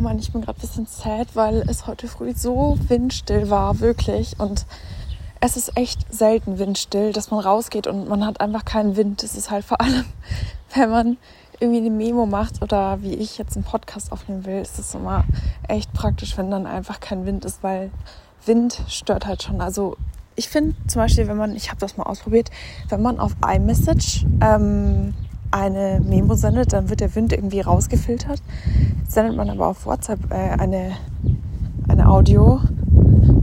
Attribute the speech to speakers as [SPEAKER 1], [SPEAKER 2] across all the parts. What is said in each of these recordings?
[SPEAKER 1] Mann, ich bin gerade ein bisschen sad, weil es heute früh so windstill war, wirklich. Und es ist echt selten windstill, dass man rausgeht und man hat einfach keinen Wind. Das ist halt vor allem, wenn man irgendwie eine Memo macht oder wie ich jetzt einen Podcast aufnehmen will, ist es immer echt praktisch, wenn dann einfach kein Wind ist, weil Wind stört halt schon. Also ich finde zum Beispiel, wenn man, ich habe das mal ausprobiert, wenn man auf iMessage ähm, eine Memo sendet, dann wird der Wind irgendwie rausgefiltert. Sendet man aber auf WhatsApp äh, eine, eine Audio,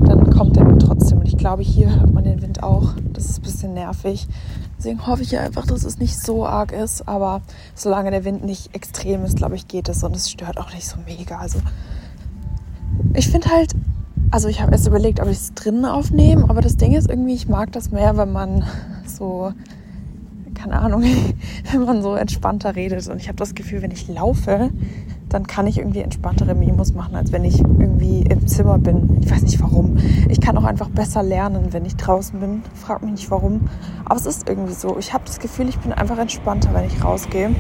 [SPEAKER 1] dann kommt der Wind trotzdem. Und ich glaube, hier hört man den Wind auch. Das ist ein bisschen nervig. Deswegen hoffe ich einfach, dass es nicht so arg ist. Aber solange der Wind nicht extrem ist, glaube ich, geht es. Und es stört auch nicht so mega. Also ich finde halt, also ich habe erst überlegt, ob ich es drinnen aufnehme. Aber das Ding ist irgendwie, ich mag das mehr, wenn man so keine Ahnung, wenn man so entspannter redet. Und ich habe das Gefühl, wenn ich laufe, dann kann ich irgendwie entspanntere Memos machen, als wenn ich irgendwie im Zimmer bin. Ich weiß nicht warum. Ich kann auch einfach besser lernen, wenn ich draußen bin. Frag mich nicht warum. Aber es ist irgendwie so. Ich habe das Gefühl, ich bin einfach entspannter, wenn ich rausgehe.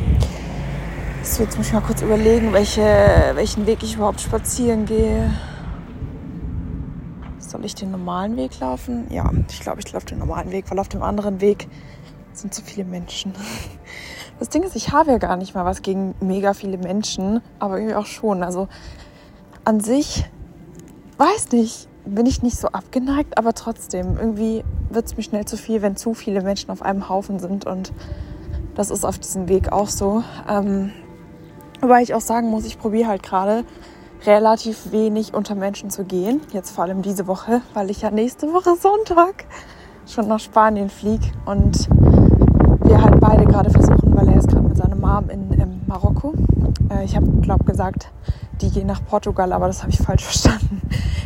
[SPEAKER 1] So, jetzt muss ich mal kurz überlegen, welche, welchen Weg ich überhaupt spazieren gehe. Soll ich den normalen Weg laufen? Ja, ich glaube, ich laufe den normalen Weg, weil auf dem anderen Weg sind zu viele Menschen. Das Ding ist, ich habe ja gar nicht mal was gegen mega viele Menschen, aber irgendwie auch schon. Also an sich, weiß nicht, bin ich nicht so abgeneigt, aber trotzdem, irgendwie wird es mir schnell zu viel, wenn zu viele Menschen auf einem Haufen sind und das ist auf diesem Weg auch so. Ähm, wobei ich auch sagen muss, ich probiere halt gerade relativ wenig unter Menschen zu gehen. Jetzt vor allem diese Woche, weil ich ja nächste Woche Sonntag schon nach Spanien fliege und beide gerade versuchen, weil er ist gerade mit seiner Mom in, in Marokko. Äh, ich habe, glaube gesagt, die gehen nach Portugal, aber das habe ich falsch verstanden.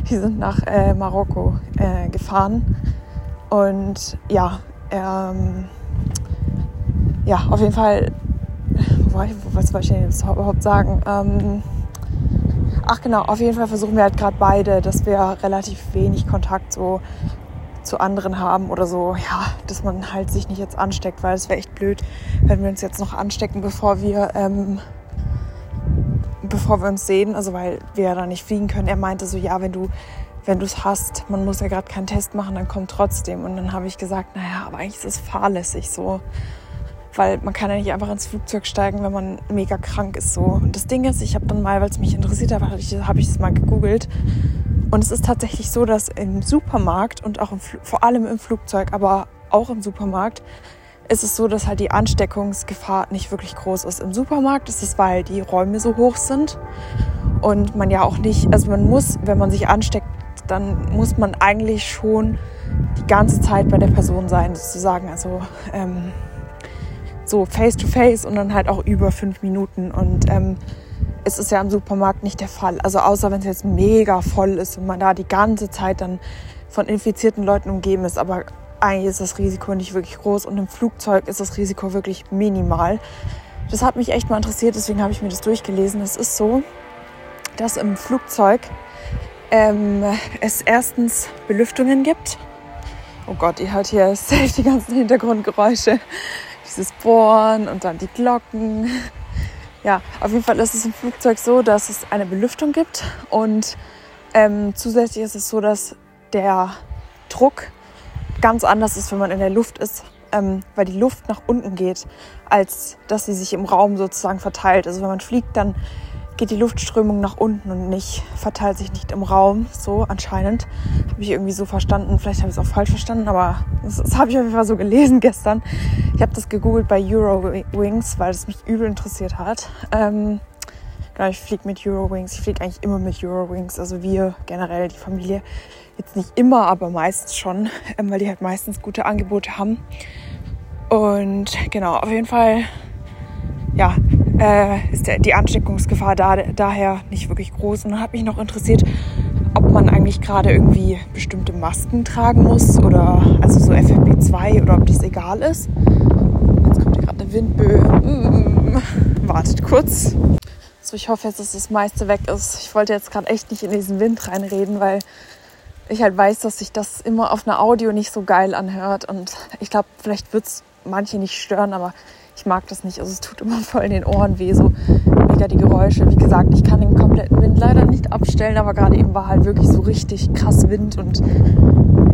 [SPEAKER 1] Die sind nach äh, Marokko äh, gefahren. Und ja, ähm, ja, auf jeden Fall, was wollte ich denn jetzt überhaupt sagen? Ähm, ach genau, auf jeden Fall versuchen wir halt gerade beide, dass wir relativ wenig Kontakt so zu anderen haben oder so, ja, dass man halt sich nicht jetzt ansteckt, weil es wäre echt blöd, wenn wir uns jetzt noch anstecken, bevor wir, ähm, bevor wir uns sehen, also weil wir ja da nicht fliegen können. Er meinte so, ja, wenn du, wenn du es hast, man muss ja gerade keinen Test machen, dann kommt trotzdem. Und dann habe ich gesagt, naja, aber eigentlich ist es fahrlässig so. Weil man kann ja nicht einfach ins Flugzeug steigen, wenn man mega krank ist so. Und das Ding ist, ich habe dann mal, weil es mich interessiert hat, habe ich, hab ich das mal gegoogelt und es ist tatsächlich so, dass im Supermarkt und auch im, vor allem im Flugzeug, aber auch im Supermarkt, ist es so, dass halt die Ansteckungsgefahr nicht wirklich groß ist. Im Supermarkt ist es, weil die Räume so hoch sind und man ja auch nicht, also man muss, wenn man sich ansteckt, dann muss man eigentlich schon die ganze Zeit bei der Person sein, sozusagen. Also ähm, so face to face und dann halt auch über fünf Minuten. Und ähm, ist es ja im Supermarkt nicht der Fall. Also außer wenn es jetzt mega voll ist und man da die ganze Zeit dann von infizierten Leuten umgeben ist. Aber eigentlich ist das Risiko nicht wirklich groß und im Flugzeug ist das Risiko wirklich minimal. Das hat mich echt mal interessiert, deswegen habe ich mir das durchgelesen. Es ist so, dass im Flugzeug ähm, es erstens Belüftungen gibt. Oh Gott, ihr hört hier safe die ganzen Hintergrundgeräusche. Dieses Bohren und dann die Glocken ja, auf jeden Fall ist es im Flugzeug so, dass es eine Belüftung gibt und ähm, zusätzlich ist es so, dass der Druck ganz anders ist, wenn man in der Luft ist, ähm, weil die Luft nach unten geht, als dass sie sich im Raum sozusagen verteilt. Also wenn man fliegt, dann geht die Luftströmung nach unten und nicht, verteilt sich nicht im Raum. So anscheinend. Habe ich irgendwie so verstanden. Vielleicht habe ich es auch falsch verstanden, aber das, das habe ich auf jeden Fall so gelesen gestern. Ich habe das gegoogelt bei Eurowings, weil es mich übel interessiert hat. Ähm, genau, ich fliege mit Eurowings. Ich fliege eigentlich immer mit Eurowings. Also wir generell, die Familie. Jetzt nicht immer, aber meistens schon, ähm, weil die halt meistens gute Angebote haben. Und genau, auf jeden Fall, ja, äh, ist der, die Ansteckungsgefahr da, daher nicht wirklich groß. Und dann hat mich noch interessiert, ob man eigentlich gerade irgendwie bestimmte Masken tragen muss oder also so FFP2 oder ob das egal ist. Jetzt kommt hier gerade eine Windböe. Mm, wartet kurz. So, ich hoffe jetzt, dass das meiste weg ist. Ich wollte jetzt gerade echt nicht in diesen Wind reinreden, weil ich halt weiß, dass sich das immer auf einer Audio nicht so geil anhört. Und ich glaube, vielleicht wird es manche nicht stören, aber ich mag das nicht. Also es tut immer voll in den Ohren weh, so mega die Geräusche. Wie gesagt, ich kann den kompletten Wind leider nicht abstellen, aber gerade eben war halt wirklich so richtig krass Wind und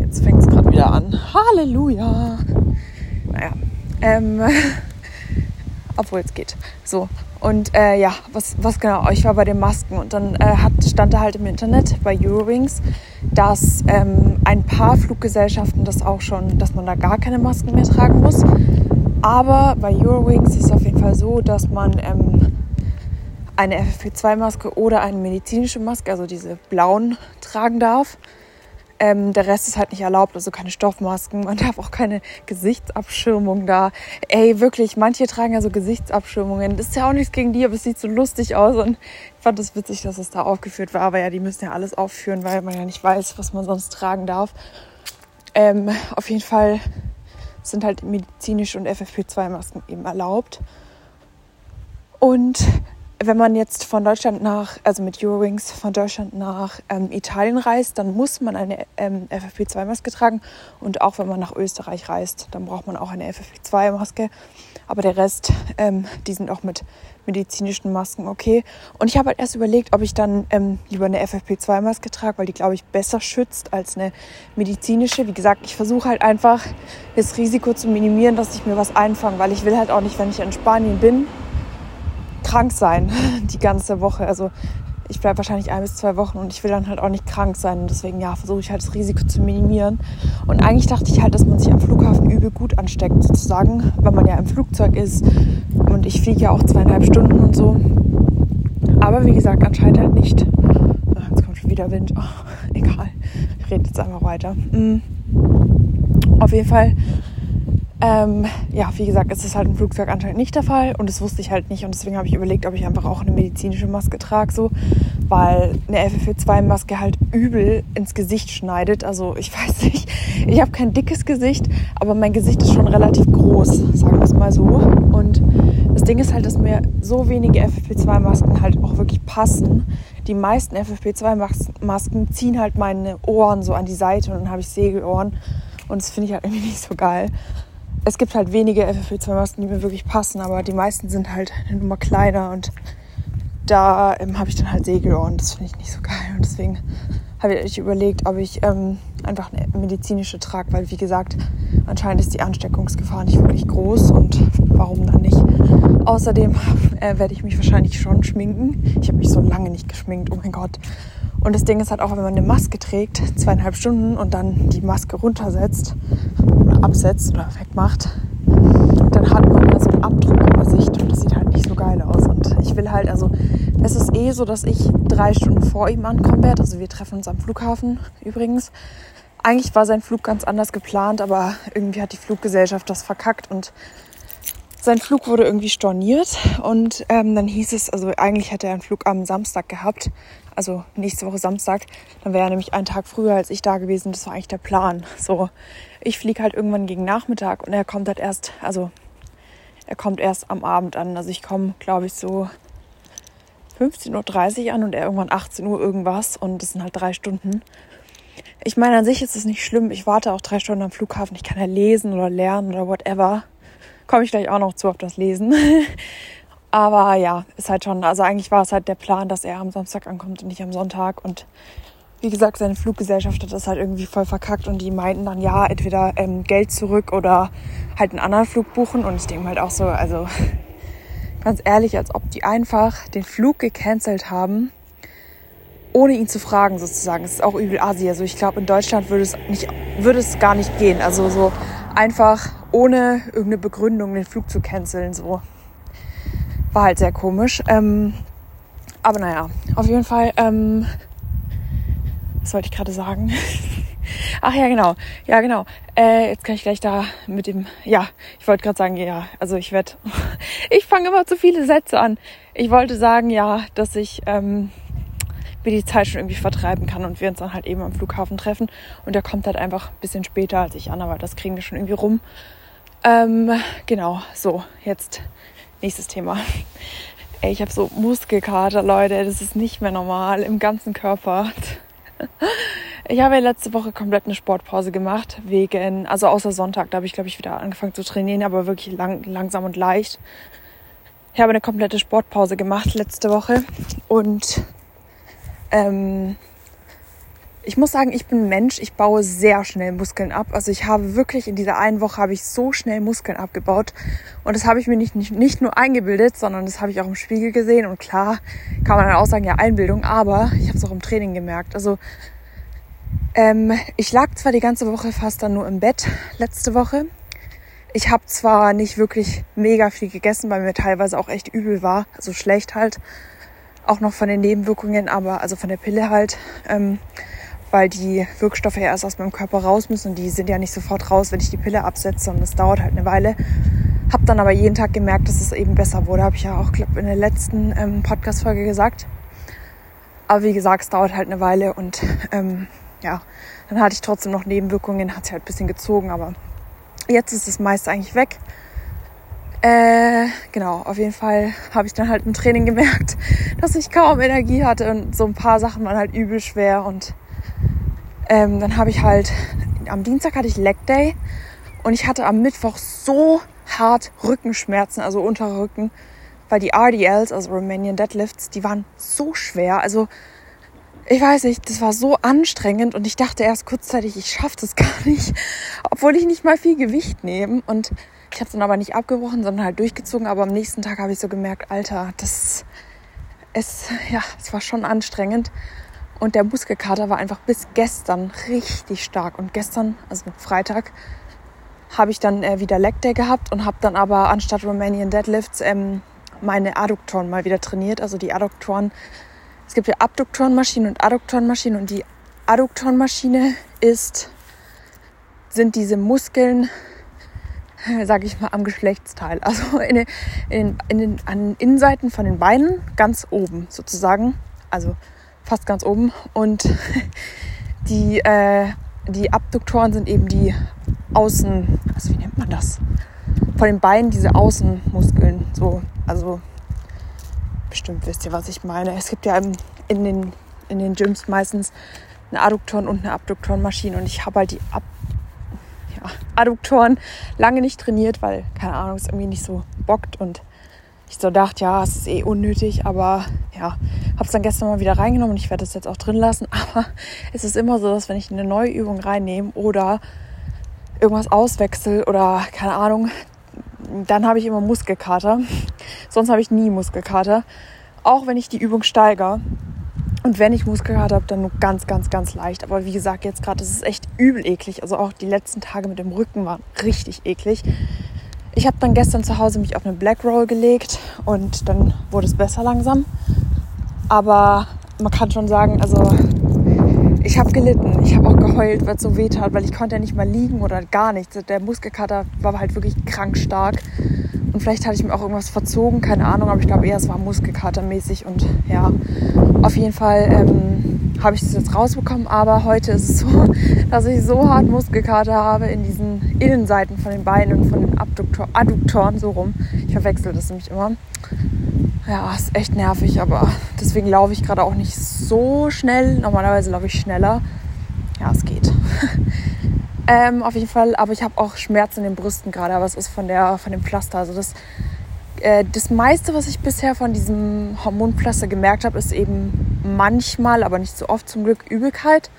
[SPEAKER 1] jetzt fängt es gerade wieder an. Halleluja! Naja, ähm, obwohl es geht. So, und äh, ja, was, was genau, ich war bei den Masken und dann äh, hat, stand da halt im Internet bei Eurowings, dass ähm, ein paar Fluggesellschaften das auch schon, dass man da gar keine Masken mehr tragen muss. Aber bei Eurowings ist es auf jeden Fall so, dass man ähm, eine FFP2-Maske oder eine medizinische Maske, also diese blauen, tragen darf. Ähm, der Rest ist halt nicht erlaubt, also keine Stoffmasken. Man darf auch keine Gesichtsabschirmung da. Ey, wirklich, manche tragen ja so Gesichtsabschirmungen. Das ist ja auch nichts gegen die, aber es sieht so lustig aus. Und ich fand es das witzig, dass es da aufgeführt war. Aber ja, die müssen ja alles aufführen, weil man ja nicht weiß, was man sonst tragen darf. Ähm, auf jeden Fall sind halt medizinische und FFP2-Masken eben erlaubt. Und wenn man jetzt von Deutschland nach, also mit Eurowings von Deutschland nach ähm, Italien reist, dann muss man eine ähm, FFP2-Maske tragen. Und auch wenn man nach Österreich reist, dann braucht man auch eine FFP2-Maske. Aber der Rest, ähm, die sind auch mit medizinischen Masken okay. Und ich habe halt erst überlegt, ob ich dann ähm, lieber eine FFP2-Maske trage, weil die, glaube ich, besser schützt als eine medizinische. Wie gesagt, ich versuche halt einfach das Risiko zu minimieren, dass ich mir was einfange, weil ich will halt auch nicht, wenn ich in Spanien bin, krank sein die ganze Woche. Also ich bleibe wahrscheinlich ein bis zwei Wochen und ich will dann halt auch nicht krank sein. Und deswegen ja, versuche ich halt das Risiko zu minimieren. Und eigentlich dachte ich halt, dass man sich am Flughafen übel gut ansteckt, sozusagen, weil man ja im Flugzeug ist. Und ich fliege ja auch zweieinhalb Stunden und so. Aber wie gesagt, anscheinend halt nicht. Jetzt kommt schon wieder Wind. Oh, egal. Ich rede jetzt einfach weiter. Mhm. Auf jeden Fall ähm, ja, wie gesagt, es ist halt im Flugzeug anscheinend nicht der Fall und das wusste ich halt nicht und deswegen habe ich überlegt, ob ich einfach auch eine medizinische Maske trage, so, weil eine FFP2-Maske halt übel ins Gesicht schneidet. Also ich weiß nicht, ich habe kein dickes Gesicht, aber mein Gesicht ist schon relativ groß, sagen wir es mal so. Und das Ding ist halt, dass mir so wenige FFP2-Masken halt auch wirklich passen. Die meisten FFP2-Masken ziehen halt meine Ohren so an die Seite und dann habe ich Segelohren und das finde ich halt irgendwie nicht so geil es gibt halt wenige FFP2-Masken, die mir wirklich passen, aber die meisten sind halt eine Nummer kleiner und da ähm, habe ich dann halt Segelohren. Das finde ich nicht so geil und deswegen habe ich überlegt, ob ich ähm, einfach eine medizinische trage, weil wie gesagt, anscheinend ist die Ansteckungsgefahr nicht wirklich groß und warum dann nicht? Außerdem äh, werde ich mich wahrscheinlich schon schminken. Ich habe mich so lange nicht geschminkt, oh mein Gott. Und das Ding ist halt auch, wenn man eine Maske trägt, zweieinhalb Stunden und dann die Maske runtersetzt, absetzt oder wegmacht, dann hat man ja so einen Abdruck im Gesicht und das sieht halt nicht so geil aus. Und ich will halt, also es ist eh so, dass ich drei Stunden vor ihm ankommen werde. Also wir treffen uns am Flughafen übrigens. Eigentlich war sein Flug ganz anders geplant, aber irgendwie hat die Fluggesellschaft das verkackt und sein Flug wurde irgendwie storniert und ähm, dann hieß es, also eigentlich hätte er einen Flug am Samstag gehabt, also nächste Woche Samstag, dann wäre er nämlich einen Tag früher als ich da gewesen. Das war eigentlich der Plan. So, ich fliege halt irgendwann gegen Nachmittag und er kommt halt erst, also er kommt erst am Abend an. Also ich komme, glaube ich, so 15.30 Uhr an und er irgendwann 18 Uhr irgendwas und das sind halt drei Stunden. Ich meine, an sich ist es nicht schlimm. Ich warte auch drei Stunden am Flughafen. Ich kann ja lesen oder lernen oder whatever. Komme ich gleich auch noch zu auf das Lesen. Aber ja, ist halt schon, also eigentlich war es halt der Plan, dass er am Samstag ankommt und nicht am Sonntag. Und wie gesagt, seine Fluggesellschaft hat das halt irgendwie voll verkackt und die meinten dann, ja, entweder ähm, Geld zurück oder halt einen anderen Flug buchen. Und ich denke halt auch so, also ganz ehrlich, als ob die einfach den Flug gecancelt haben, ohne ihn zu fragen sozusagen. Es ist auch übel Asi. Also ich glaube, in Deutschland würde es, nicht, würde es gar nicht gehen. Also so einfach ohne irgendeine Begründung den Flug zu canceln. So war halt sehr komisch. Ähm, aber naja, auf jeden Fall, ähm, was wollte ich gerade sagen? Ach ja, genau. Ja, genau. Äh, jetzt kann ich gleich da mit dem. Ja, ich wollte gerade sagen, ja, also ich werde. ich fange immer zu viele Sätze an. Ich wollte sagen, ja, dass ich ähm, mir die Zeit schon irgendwie vertreiben kann und wir uns dann halt eben am Flughafen treffen. Und der kommt halt einfach ein bisschen später als ich an, aber das kriegen wir schon irgendwie rum. Ähm, genau, so, jetzt Nächstes Thema. Ey, ich habe so Muskelkater, Leute. Das ist nicht mehr normal im ganzen Körper. Ich habe ja letzte Woche komplett eine Sportpause gemacht, wegen, also außer Sonntag, da habe ich, glaube ich, wieder angefangen zu trainieren, aber wirklich lang, langsam und leicht. ich habe eine komplette Sportpause gemacht letzte Woche und ähm, ich muss sagen, ich bin Mensch, ich baue sehr schnell Muskeln ab. Also ich habe wirklich in dieser einen Woche habe ich so schnell Muskeln abgebaut. Und das habe ich mir nicht, nicht, nicht nur eingebildet, sondern das habe ich auch im Spiegel gesehen. Und klar kann man dann auch sagen, ja, Einbildung, aber ich habe es auch im Training gemerkt. Also ähm, ich lag zwar die ganze Woche fast dann nur im Bett letzte Woche. Ich habe zwar nicht wirklich mega viel gegessen, weil mir teilweise auch echt übel war, also schlecht halt. Auch noch von den Nebenwirkungen, aber also von der Pille halt. Ähm, weil die Wirkstoffe ja erst aus meinem Körper raus müssen und die sind ja nicht sofort raus, wenn ich die Pille absetze und das dauert halt eine Weile. Hab dann aber jeden Tag gemerkt, dass es eben besser wurde, habe ich ja auch glaub, in der letzten ähm, Podcast-Folge gesagt. Aber wie gesagt, es dauert halt eine Weile und ähm, ja, dann hatte ich trotzdem noch Nebenwirkungen, hat sich halt ein bisschen gezogen, aber jetzt ist das meiste eigentlich weg. Äh, genau, auf jeden Fall habe ich dann halt im Training gemerkt, dass ich kaum Energie hatte und so ein paar Sachen waren halt übel schwer und ähm, dann habe ich halt, am Dienstag hatte ich Leg Day und ich hatte am Mittwoch so hart Rückenschmerzen, also unterer Rücken, weil die RDLs, also Romanian Deadlifts, die waren so schwer. Also ich weiß nicht, das war so anstrengend und ich dachte erst kurzzeitig, ich schaffe das gar nicht, obwohl ich nicht mal viel Gewicht nehme. Und ich habe es dann aber nicht abgebrochen, sondern halt durchgezogen. Aber am nächsten Tag habe ich so gemerkt, Alter, das es ja, es war schon anstrengend. Und der Muskelkater war einfach bis gestern richtig stark. Und gestern, also Freitag, habe ich dann äh, wieder Leg Day gehabt und habe dann aber anstatt Romanian Deadlifts ähm, meine Adduktoren mal wieder trainiert. Also die Adduktoren, es gibt ja Abduktorenmaschinen und Adduktorenmaschinen und die Adduktorenmaschine ist, sind diese Muskeln, sage ich mal, am Geschlechtsteil. Also in den, in, den, an den Innenseiten von den Beinen ganz oben sozusagen. Also fast ganz oben. Und die, äh, die Abduktoren sind eben die Außen, also wie nennt man das? Von den Beinen diese Außenmuskeln. So, also bestimmt wisst ihr, was ich meine. Es gibt ja in den, in den Gyms meistens eine Adduktoren- und eine Abduktorenmaschine und ich habe halt die Ab ja, Adduktoren lange nicht trainiert, weil, keine Ahnung, es irgendwie nicht so bockt und ich so dachte, ja, es ist eh unnötig, aber ja, habe es dann gestern mal wieder reingenommen und ich werde es jetzt auch drin lassen. Aber es ist immer so, dass wenn ich eine neue Übung reinnehme oder irgendwas auswechsel oder keine Ahnung, dann habe ich immer Muskelkater. Sonst habe ich nie Muskelkater. Auch wenn ich die Übung steigere. Und wenn ich Muskelkater habe, dann nur ganz, ganz, ganz leicht. Aber wie gesagt, jetzt gerade ist es echt übel eklig. Also auch die letzten Tage mit dem Rücken waren richtig eklig. Ich habe dann gestern zu Hause mich auf eine Black Roll gelegt und dann wurde es besser langsam. Aber man kann schon sagen, also ich habe gelitten. Ich habe auch geheult, weil es so weh tat, weil ich konnte ja nicht mal liegen oder gar nichts. Der Muskelkater war halt wirklich krank stark. Und vielleicht hatte ich mir auch irgendwas verzogen, keine Ahnung, aber ich glaube eher, es war muskelkatermäßig. Und ja, auf jeden Fall ähm, habe ich das jetzt rausbekommen. Aber heute ist es so, dass ich so hart Muskelkater habe in diesen Innenseiten von den Beinen und von den Abduktor Adduktoren so rum. Ich verwechsel das nämlich immer. Ja, ist echt nervig, aber deswegen laufe ich gerade auch nicht so schnell. Normalerweise laufe ich schneller. Ja, es geht. Ähm, auf jeden Fall, aber ich habe auch Schmerzen in den Brüsten gerade, aber es ist von, der, von dem Pflaster. Also das, äh, das meiste, was ich bisher von diesem Hormonpflaster gemerkt habe, ist eben manchmal, aber nicht so oft zum Glück, Übelkeit.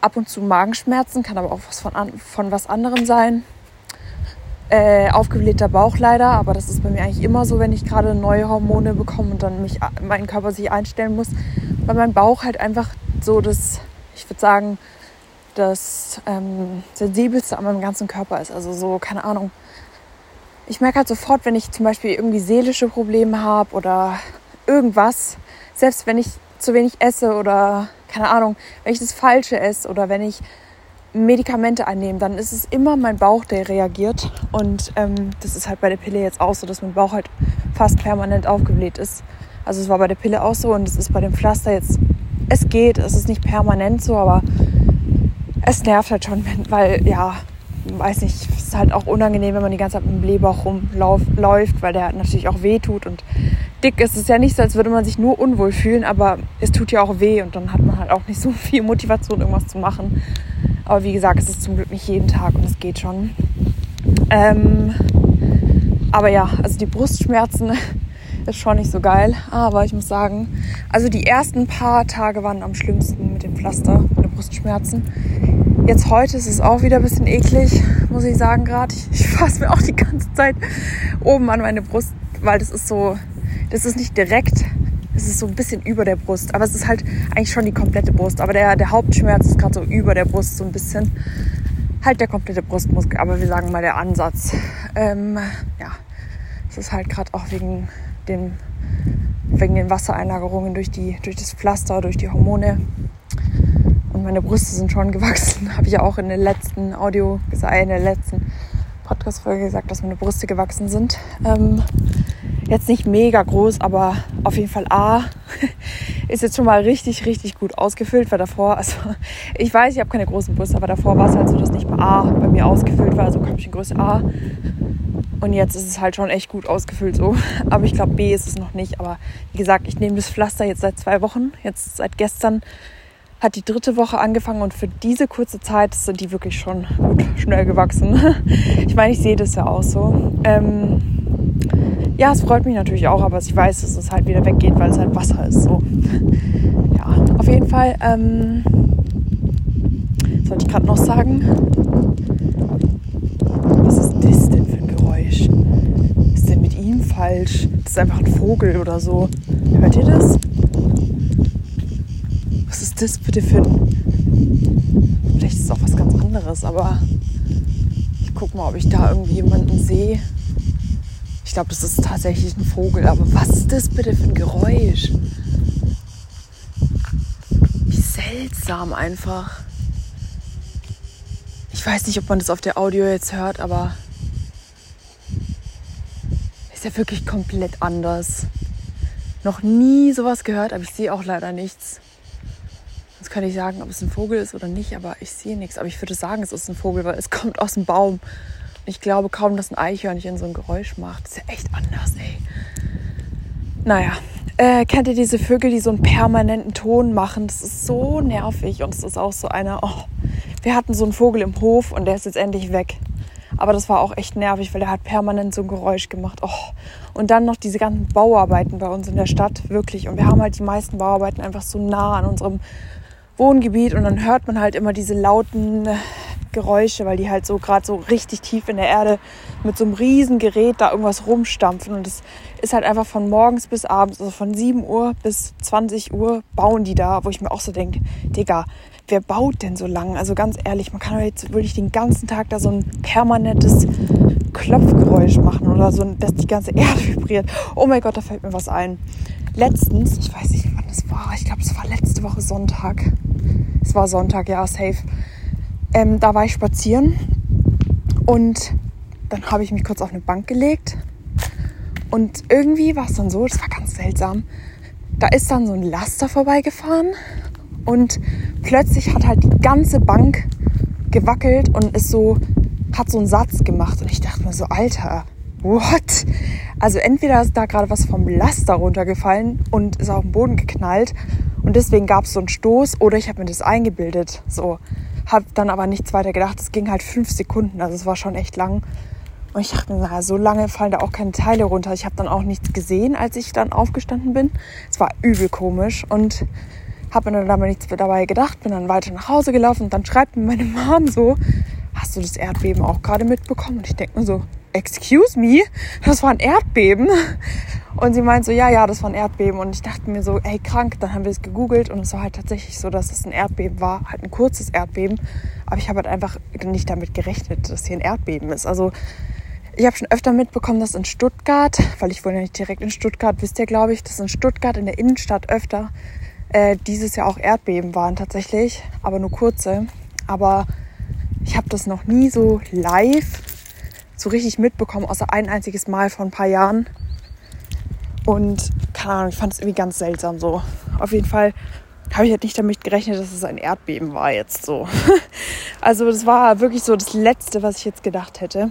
[SPEAKER 1] Ab und zu Magenschmerzen, kann aber auch was von, von was anderem sein. Äh, aufgeblähter Bauch leider, aber das ist bei mir eigentlich immer so, wenn ich gerade neue Hormone bekomme und dann mich, mein Körper sich einstellen muss, weil mein Bauch halt einfach so das, ich würde sagen, das ähm, sensibelste an meinem ganzen Körper ist. Also so, keine Ahnung. Ich merke halt sofort, wenn ich zum Beispiel irgendwie seelische Probleme habe oder irgendwas, selbst wenn ich zu wenig esse oder keine Ahnung, wenn ich das Falsche esse oder wenn ich Medikamente einnehme, dann ist es immer mein Bauch, der reagiert. Und ähm, das ist halt bei der Pille jetzt auch so, dass mein Bauch halt fast permanent aufgebläht ist. Also es war bei der Pille auch so und es ist bei dem Pflaster jetzt, es geht, es ist nicht permanent so, aber es nervt halt schon, weil, ja, weiß nicht, ist halt auch unangenehm, wenn man die ganze Zeit mit dem Blähbauch rumläuft, weil der natürlich auch weh tut. Und dick ist es ja nicht so, als würde man sich nur unwohl fühlen, aber es tut ja auch weh und dann hat man halt auch nicht so viel Motivation, irgendwas zu machen. Aber wie gesagt, es ist zum Glück nicht jeden Tag und es geht schon. Ähm, aber ja, also die Brustschmerzen, ist schon nicht so geil. Aber ich muss sagen, also die ersten paar Tage waren am schlimmsten mit dem Pflaster, den Brustschmerzen. Jetzt heute ist es auch wieder ein bisschen eklig, muss ich sagen gerade. Ich, ich fasse mir auch die ganze Zeit oben an meine Brust, weil das ist so, das ist nicht direkt, es ist so ein bisschen über der Brust. Aber es ist halt eigentlich schon die komplette Brust. Aber der, der Hauptschmerz ist gerade so über der Brust so ein bisschen. Halt der komplette Brustmuskel, aber wir sagen mal der Ansatz. Ähm, ja, es ist halt gerade auch wegen den, wegen den Wassereinlagerungen durch, die, durch das Pflaster, durch die Hormone. Und meine Brüste sind schon gewachsen. Habe ich ja auch in der letzten Audio gesagt, in der letzten Podcast-Folge gesagt, dass meine Brüste gewachsen sind. Ähm, jetzt nicht mega groß, aber auf jeden Fall A ist jetzt schon mal richtig, richtig gut ausgefüllt, weil davor, also ich weiß, ich habe keine großen Brüste, aber davor war es halt so, dass nicht mal A bei mir ausgefüllt war, also Köpfchengröße A. Und jetzt ist es halt schon echt gut ausgefüllt so. Aber ich glaube, B ist es noch nicht. Aber wie gesagt, ich nehme das Pflaster jetzt seit zwei Wochen. Jetzt seit gestern hat die dritte Woche angefangen und für diese kurze Zeit sind die wirklich schon gut schnell gewachsen. Ich meine, ich sehe das ja auch so. Ähm, ja, es freut mich natürlich auch, aber ich weiß, dass es halt wieder weggeht, weil es halt Wasser ist. So. Ja, auf jeden Fall. Ähm, sollte ich gerade noch sagen? Was ist das denn für ein Geräusch? Was ist denn mit ihm falsch? Das ist einfach ein Vogel oder so. Hört ihr das? Ist das bitte für ein. Vielleicht ist es auch was ganz anderes, aber ich guck mal, ob ich da irgendwie jemanden sehe. Ich glaube, das ist tatsächlich ein Vogel, aber was ist das bitte für ein Geräusch? Wie seltsam einfach. Ich weiß nicht, ob man das auf der Audio jetzt hört, aber ist ja wirklich komplett anders. Noch nie sowas gehört, aber ich sehe auch leider nichts. Jetzt kann ich sagen, ob es ein Vogel ist oder nicht, aber ich sehe nichts. Aber ich würde sagen, es ist ein Vogel, weil es kommt aus dem Baum. Ich glaube kaum, dass ein Eichhörnchen so ein Geräusch macht. Das ist ja echt anders, ey. Naja, äh, kennt ihr diese Vögel, die so einen permanenten Ton machen? Das ist so nervig und es ist auch so einer, oh, wir hatten so einen Vogel im Hof und der ist jetzt endlich weg. Aber das war auch echt nervig, weil der hat permanent so ein Geräusch gemacht. Oh. Und dann noch diese ganzen Bauarbeiten bei uns in der Stadt, wirklich. Und wir haben halt die meisten Bauarbeiten einfach so nah an unserem Wohngebiet und dann hört man halt immer diese lauten Geräusche, weil die halt so gerade so richtig tief in der Erde mit so einem riesen Gerät da irgendwas rumstampfen. Und es ist halt einfach von morgens bis abends, also von 7 Uhr bis 20 Uhr bauen die da, wo ich mir auch so denke, Digga, wer baut denn so lang? Also ganz ehrlich, man kann doch jetzt wirklich den ganzen Tag da so ein permanentes Klopfgeräusch machen oder so, dass die ganze Erde vibriert. Oh mein Gott, da fällt mir was ein. Letztens, ich weiß nicht, wann das war, ich glaube, es war letzte Woche Sonntag. Es war Sonntag, ja, safe. Ähm, da war ich spazieren und dann habe ich mich kurz auf eine Bank gelegt und irgendwie war es dann so, das war ganz seltsam. Da ist dann so ein Laster vorbeigefahren und plötzlich hat halt die ganze Bank gewackelt und ist so, hat so einen Satz gemacht. Und ich dachte mir so, Alter, what? Also entweder ist da gerade was vom Laster runtergefallen und ist auf den Boden geknallt und deswegen gab es so einen Stoß oder ich habe mir das eingebildet. So, habe dann aber nichts weiter gedacht. Es ging halt fünf Sekunden, also es war schon echt lang. Und ich dachte naja, so lange fallen da auch keine Teile runter. Ich habe dann auch nichts gesehen, als ich dann aufgestanden bin. Es war übel komisch und habe mir dann aber nichts dabei gedacht, bin dann weiter nach Hause gelaufen und dann schreibt mir meine Mom so, hast du das Erdbeben auch gerade mitbekommen? Und ich denke mir so, excuse me, das war ein Erdbeben. Und sie meint so, ja, ja, das war ein Erdbeben. Und ich dachte mir so, ey, krank. Dann haben wir es gegoogelt und es war halt tatsächlich so, dass es ein Erdbeben war. Halt ein kurzes Erdbeben. Aber ich habe halt einfach nicht damit gerechnet, dass hier ein Erdbeben ist. Also ich habe schon öfter mitbekommen, dass in Stuttgart, weil ich wohne ja nicht direkt in Stuttgart, wisst ihr, glaube ich, dass in Stuttgart in der Innenstadt öfter äh, dieses Jahr auch Erdbeben waren tatsächlich, aber nur kurze. Aber ich habe das noch nie so live so richtig mitbekommen, außer ein einziges Mal vor ein paar Jahren. Und keine Ahnung, ich fand es irgendwie ganz seltsam so. Auf jeden Fall habe ich halt nicht damit gerechnet, dass es ein Erdbeben war jetzt so. Also das war wirklich so das Letzte, was ich jetzt gedacht hätte.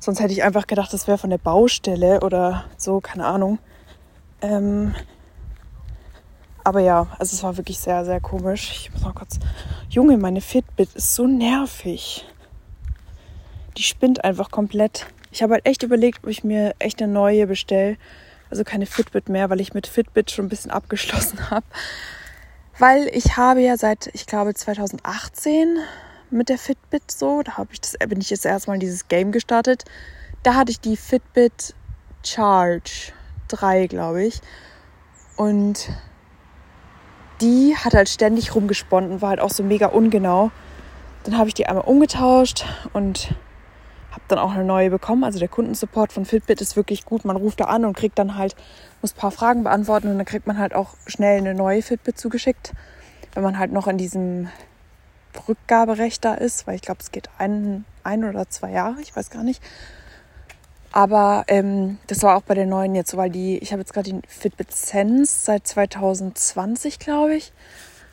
[SPEAKER 1] Sonst hätte ich einfach gedacht, das wäre von der Baustelle oder so, keine Ahnung. Ähm, aber ja, also es war wirklich sehr, sehr komisch. Ich muss mal kurz. Junge, meine Fitbit ist so nervig. Die spinnt einfach komplett. Ich habe halt echt überlegt, ob ich mir echt eine neue bestelle. Also keine Fitbit mehr, weil ich mit Fitbit schon ein bisschen abgeschlossen habe. Weil ich habe ja seit, ich glaube, 2018 mit der Fitbit so, da habe ich das, bin ich jetzt erstmal in dieses Game gestartet. Da hatte ich die Fitbit Charge 3, glaube ich. Und die hat halt ständig rumgesponnen war halt auch so mega ungenau. Dann habe ich die einmal umgetauscht und habe dann auch eine neue bekommen. Also der Kundensupport von Fitbit ist wirklich gut. Man ruft da an und kriegt dann halt, muss ein paar Fragen beantworten und dann kriegt man halt auch schnell eine neue Fitbit zugeschickt, wenn man halt noch in diesem Rückgaberecht da ist, weil ich glaube, es geht ein, ein oder zwei Jahre, ich weiß gar nicht. Aber ähm, das war auch bei der neuen jetzt weil die, ich habe jetzt gerade die Fitbit Sense seit 2020, glaube ich.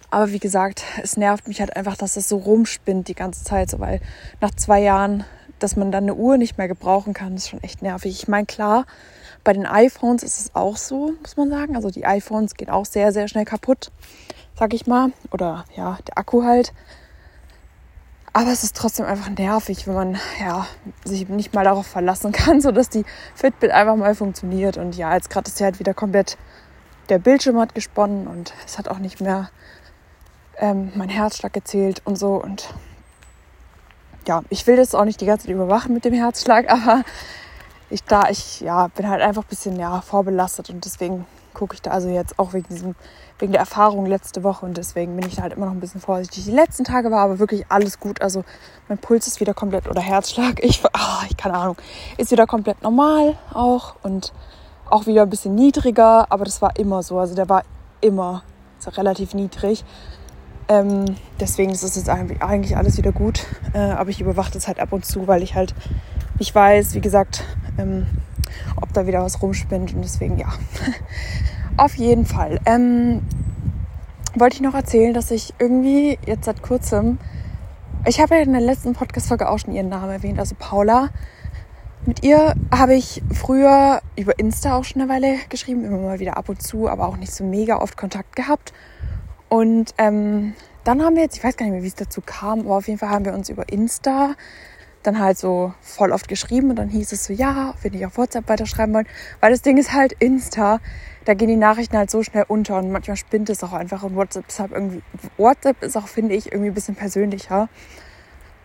[SPEAKER 1] Aber wie gesagt, es nervt mich halt einfach, dass das so rumspinnt die ganze Zeit, so, weil nach zwei Jahren, dass man dann eine Uhr nicht mehr gebrauchen kann, ist schon echt nervig. Ich meine, klar, bei den iPhones ist es auch so, muss man sagen. Also die iPhones gehen auch sehr, sehr schnell kaputt, sag ich mal. Oder ja, der Akku halt. Aber es ist trotzdem einfach nervig, wenn man ja, sich nicht mal darauf verlassen kann, sodass die Fitbit einfach mal funktioniert. Und ja, jetzt gerade ist sie halt wieder komplett, der Bildschirm hat gesponnen und es hat auch nicht mehr ähm, mein Herzschlag gezählt und so. Und ja, ich will das auch nicht die ganze Zeit überwachen mit dem Herzschlag, aber ich da, ich ja, bin halt einfach ein bisschen ja, vorbelastet und deswegen gucke ich da also jetzt auch wegen diesem wegen der Erfahrung letzte Woche und deswegen bin ich da halt immer noch ein bisschen vorsichtig. Die letzten Tage war aber wirklich alles gut. Also mein Puls ist wieder komplett oder Herzschlag, ich, oh, ich keine Ahnung, ist wieder komplett normal auch und auch wieder ein bisschen niedriger, aber das war immer so. Also der war immer relativ niedrig. Ähm, deswegen ist es jetzt eigentlich alles wieder gut. Äh, aber ich überwache das halt ab und zu, weil ich halt nicht weiß, wie gesagt, ähm, ob da wieder was rumspinnt und deswegen ja. Auf jeden Fall. Ähm, wollte ich noch erzählen, dass ich irgendwie jetzt seit kurzem, ich habe ja in der letzten Podcast-Folge auch schon ihren Namen erwähnt, also Paula. Mit ihr habe ich früher über Insta auch schon eine Weile geschrieben, immer mal wieder ab und zu, aber auch nicht so mega oft Kontakt gehabt. Und ähm, dann haben wir jetzt, ich weiß gar nicht mehr, wie es dazu kam, aber auf jeden Fall haben wir uns über Insta dann halt so voll oft geschrieben und dann hieß es so, ja, wenn ich auf WhatsApp weiterschreiben wollen, weil das Ding ist halt Insta, da gehen die Nachrichten halt so schnell unter und manchmal spinnt es auch einfach und WhatsApp ist halt irgendwie, WhatsApp ist auch, finde ich, irgendwie ein bisschen persönlicher.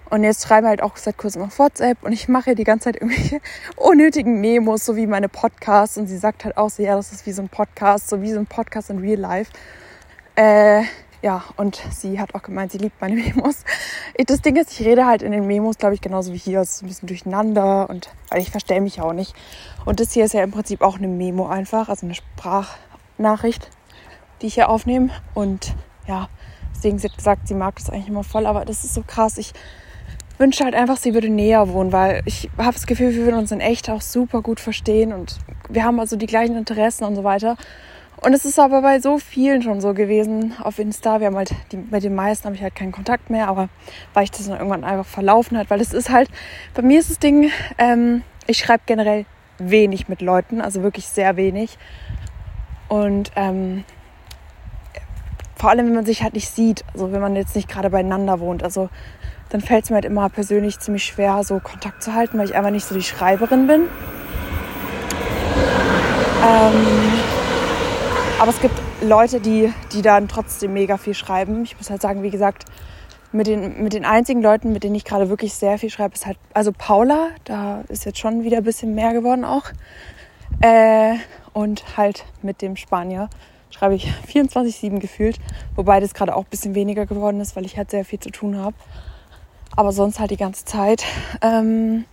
[SPEAKER 1] Und jetzt schreibe halt auch seit kurzem auf WhatsApp und ich mache die ganze Zeit irgendwelche unnötigen Memos, so wie meine Podcasts. Und sie sagt halt auch so, ja, das ist wie so ein Podcast, so wie so ein Podcast in Real Life. Äh, ja, und sie hat auch gemeint, sie liebt meine Memos. Das Ding ist, ich rede halt in den Memos, glaube ich, genauso wie hier. Es ist ein bisschen durcheinander und weil ich verstehe mich auch nicht. Und das hier ist ja im Prinzip auch eine Memo einfach, also eine Sprachnachricht, die ich hier aufnehme. Und ja, deswegen sie hat gesagt, sie mag das eigentlich immer voll, aber das ist so krass. Ich wünsche halt einfach, sie würde näher wohnen, weil ich habe das Gefühl, wir würden uns in echt auch super gut verstehen und wir haben also die gleichen Interessen und so weiter. Und es ist aber bei so vielen schon so gewesen auf Insta. Wir haben halt, die, bei den meisten habe ich halt keinen Kontakt mehr, aber weil ich das dann irgendwann einfach verlaufen hat, weil es ist halt, bei mir ist das Ding, ähm, ich schreibe generell wenig mit Leuten, also wirklich sehr wenig. Und ähm, vor allem, wenn man sich halt nicht sieht, also wenn man jetzt nicht gerade beieinander wohnt, also dann fällt es mir halt immer persönlich ziemlich schwer, so Kontakt zu halten, weil ich einfach nicht so die Schreiberin bin. Ähm, aber es gibt Leute, die, die dann trotzdem mega viel schreiben. Ich muss halt sagen, wie gesagt, mit den, mit den einzigen Leuten, mit denen ich gerade wirklich sehr viel schreibe, ist halt, also Paula, da ist jetzt schon wieder ein bisschen mehr geworden auch. Äh, und halt mit dem Spanier schreibe ich 24-7 gefühlt, wobei das gerade auch ein bisschen weniger geworden ist, weil ich halt sehr viel zu tun habe. Aber sonst halt die ganze Zeit. Ähm,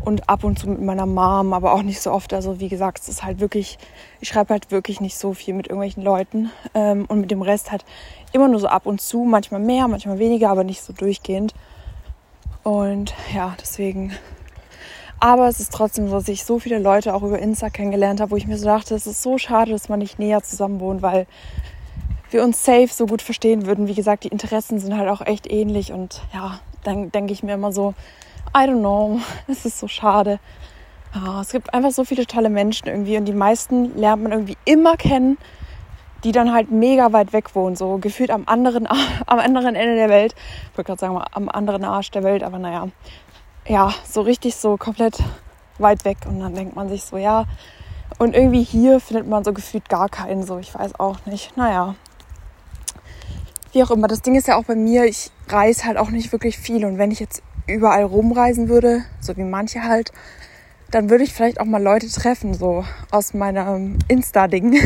[SPEAKER 1] und ab und zu mit meiner Mom, aber auch nicht so oft. Also wie gesagt, es ist halt wirklich, ich schreibe halt wirklich nicht so viel mit irgendwelchen Leuten ähm, und mit dem Rest halt immer nur so ab und zu, manchmal mehr, manchmal weniger, aber nicht so durchgehend. Und ja, deswegen. Aber es ist trotzdem so, dass ich so viele Leute auch über Insta kennengelernt habe, wo ich mir so dachte, es ist so schade, dass man nicht näher zusammen wohnt, weil wir uns safe so gut verstehen würden. Wie gesagt, die Interessen sind halt auch echt ähnlich und ja, dann denke ich mir immer so, I don't know, es ist so schade. Oh, es gibt einfach so viele tolle Menschen irgendwie und die meisten lernt man irgendwie immer kennen, die dann halt mega weit weg wohnen, so gefühlt am anderen, am anderen Ende der Welt. Ich wollte gerade sagen, am anderen Arsch der Welt, aber naja, ja, so richtig so komplett weit weg. Und dann denkt man sich so, ja. Und irgendwie hier findet man so gefühlt gar keinen so. Ich weiß auch nicht. Naja. Wie auch immer. Das Ding ist ja auch bei mir, ich reise halt auch nicht wirklich viel. Und wenn ich jetzt überall rumreisen würde, so wie manche halt, dann würde ich vielleicht auch mal Leute treffen, so aus meinem Insta-Ding.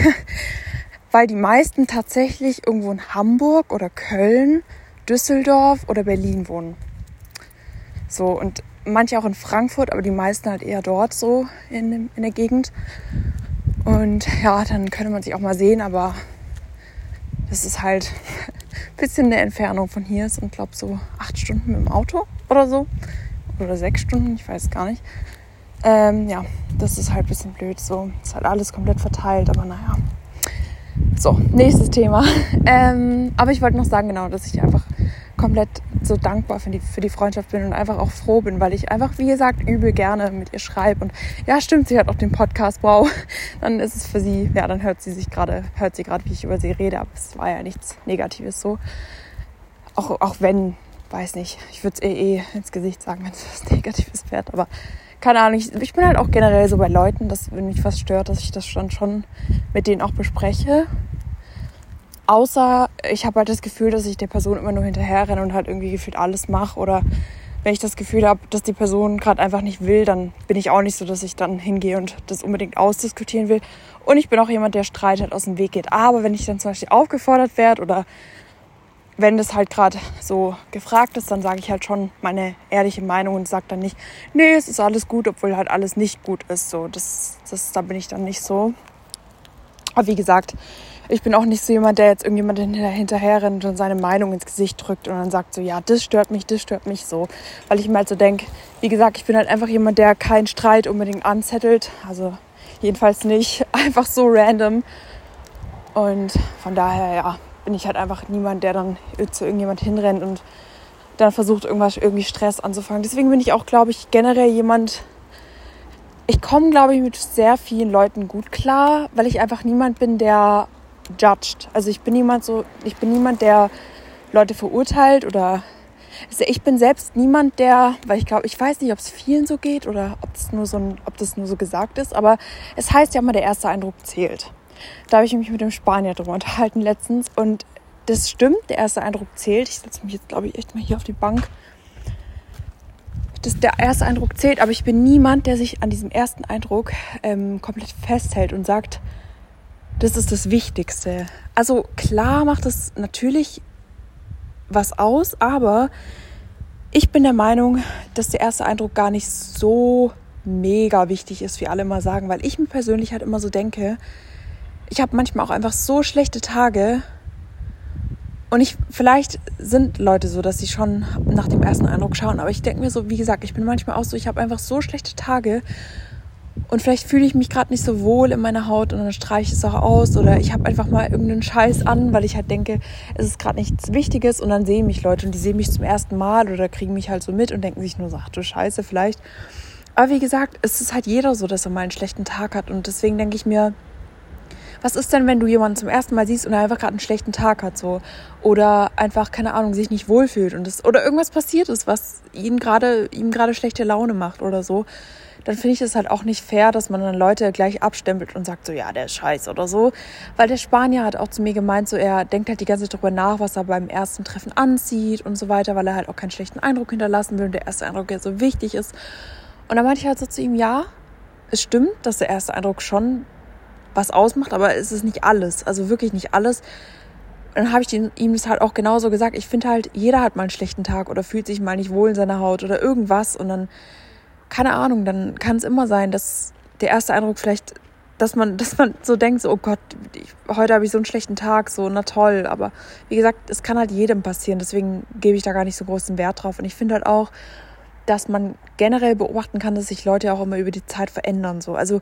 [SPEAKER 1] Weil die meisten tatsächlich irgendwo in Hamburg oder Köln, Düsseldorf oder Berlin wohnen. So, und manche auch in Frankfurt, aber die meisten halt eher dort so in, in der Gegend. Und ja, dann könnte man sich auch mal sehen, aber das ist halt ein bisschen eine Entfernung von hier. Es sind, glaube ich, so acht Stunden mit dem Auto oder so. Oder sechs Stunden, ich weiß gar nicht. Ähm, ja, das ist halt ein bisschen blöd so. Ist halt alles komplett verteilt, aber naja. So, nächstes Thema. Ähm, aber ich wollte noch sagen, genau, dass ich einfach komplett so dankbar für die, für die Freundschaft bin und einfach auch froh bin, weil ich einfach, wie gesagt, übel gerne mit ihr schreibe. Und ja, stimmt, sie hat auch den Podcast, wow. Dann ist es für sie, ja, dann hört sie sich gerade, hört sie gerade, wie ich über sie rede, aber es war ja nichts Negatives so. Auch, auch wenn, weiß nicht, ich würde es eh, eh ins Gesicht sagen, wenn es was Negatives wäre, aber keine Ahnung, ich, ich bin halt auch generell so bei Leuten, dass wenn mich was stört, dass ich das dann schon mit denen auch bespreche. Außer ich habe halt das Gefühl, dass ich der Person immer nur hinterher renne und halt irgendwie gefühlt alles mache. Oder wenn ich das Gefühl habe, dass die Person gerade einfach nicht will, dann bin ich auch nicht so, dass ich dann hingehe und das unbedingt ausdiskutieren will. Und ich bin auch jemand, der Streit halt aus dem Weg geht. Aber wenn ich dann zum Beispiel aufgefordert werde oder wenn das halt gerade so gefragt ist, dann sage ich halt schon meine ehrliche Meinung und sage dann nicht, nee, es ist alles gut, obwohl halt alles nicht gut ist. So, das, das, da bin ich dann nicht so. Aber wie gesagt, ich bin auch nicht so jemand, der jetzt irgendjemand hinterher rennt und seine Meinung ins Gesicht drückt und dann sagt so, ja, das stört mich, das stört mich so. Weil ich mir halt so denke, wie gesagt, ich bin halt einfach jemand, der keinen Streit unbedingt anzettelt. Also jedenfalls nicht einfach so random. Und von daher, ja, bin ich halt einfach niemand, der dann zu irgendjemand hinrennt und dann versucht, irgendwas irgendwie Stress anzufangen. Deswegen bin ich auch, glaube ich, generell jemand. Ich komme, glaube ich, mit sehr vielen Leuten gut klar, weil ich einfach niemand bin, der judged. Also ich bin niemand so, ich bin niemand, der Leute verurteilt oder also ich bin selbst niemand, der, weil ich glaube, ich weiß nicht, ob es vielen so geht oder ob das nur so ein, ob das nur so gesagt ist, aber es heißt ja immer, der erste Eindruck zählt. Da habe ich mich mit dem Spanier drüber unterhalten letztens und das stimmt, der erste Eindruck zählt. Ich setze mich jetzt, glaube ich, echt mal hier auf die Bank. Das, der erste Eindruck zählt, aber ich bin niemand, der sich an diesem ersten Eindruck ähm, komplett festhält und sagt, das ist das Wichtigste. Also klar macht es natürlich was aus, aber ich bin der Meinung, dass der erste Eindruck gar nicht so mega wichtig ist, wie alle immer sagen, weil ich mir persönlich halt immer so denke, ich habe manchmal auch einfach so schlechte Tage. Und ich, vielleicht sind Leute so, dass sie schon nach dem ersten Eindruck schauen. Aber ich denke mir so, wie gesagt, ich bin manchmal auch so, ich habe einfach so schlechte Tage. Und vielleicht fühle ich mich gerade nicht so wohl in meiner Haut und dann streiche ich es auch aus. Oder ich habe einfach mal irgendeinen Scheiß an, weil ich halt denke, es ist gerade nichts Wichtiges. Und dann sehen mich Leute und die sehen mich zum ersten Mal oder kriegen mich halt so mit und denken sich nur so, ach du Scheiße, vielleicht. Aber wie gesagt, es ist halt jeder so, dass er mal einen schlechten Tag hat. Und deswegen denke ich mir, was ist denn, wenn du jemanden zum ersten Mal siehst und er einfach gerade einen schlechten Tag hat so? Oder einfach keine Ahnung sich nicht wohlfühlt und das oder irgendwas passiert ist, was ihn gerade ihm gerade schlechte Laune macht oder so, dann finde ich es halt auch nicht fair, dass man dann Leute gleich abstempelt und sagt so ja der ist scheiße oder so, weil der Spanier hat auch zu mir gemeint so er denkt halt die ganze Zeit darüber nach, was er beim ersten Treffen anzieht und so weiter, weil er halt auch keinen schlechten Eindruck hinterlassen will und der erste Eindruck ja so wichtig ist. Und dann meinte ich halt so zu ihm ja es stimmt, dass der erste Eindruck schon was ausmacht, aber es ist nicht alles. Also wirklich nicht alles. dann habe ich ihm das halt auch genauso gesagt. Ich finde halt, jeder hat mal einen schlechten Tag oder fühlt sich mal nicht wohl in seiner Haut oder irgendwas. Und dann, keine Ahnung, dann kann es immer sein, dass der erste Eindruck vielleicht, dass man, dass man so denkt, so, oh Gott, ich, heute habe ich so einen schlechten Tag, so, na toll. Aber wie gesagt, es kann halt jedem passieren. Deswegen gebe ich da gar nicht so großen Wert drauf. Und ich finde halt auch, dass man generell beobachten kann, dass sich Leute auch immer über die Zeit verändern. So. Also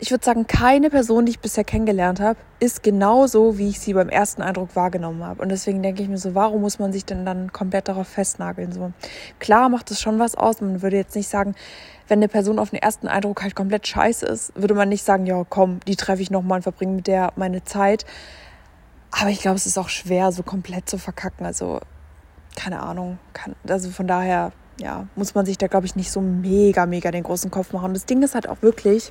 [SPEAKER 1] ich würde sagen, keine Person, die ich bisher kennengelernt habe, ist genauso, wie ich sie beim ersten Eindruck wahrgenommen habe. Und deswegen denke ich mir so, warum muss man sich denn dann komplett darauf festnageln? So klar macht es schon was aus. Man würde jetzt nicht sagen, wenn eine Person auf den ersten Eindruck halt komplett scheiße ist, würde man nicht sagen, ja komm, die treffe ich nochmal und verbringe mit der meine Zeit. Aber ich glaube, es ist auch schwer, so komplett zu verkacken. Also keine Ahnung. Kann, also von daher ja, muss man sich da, glaube ich, nicht so mega, mega den großen Kopf machen. Und das Ding ist halt auch wirklich,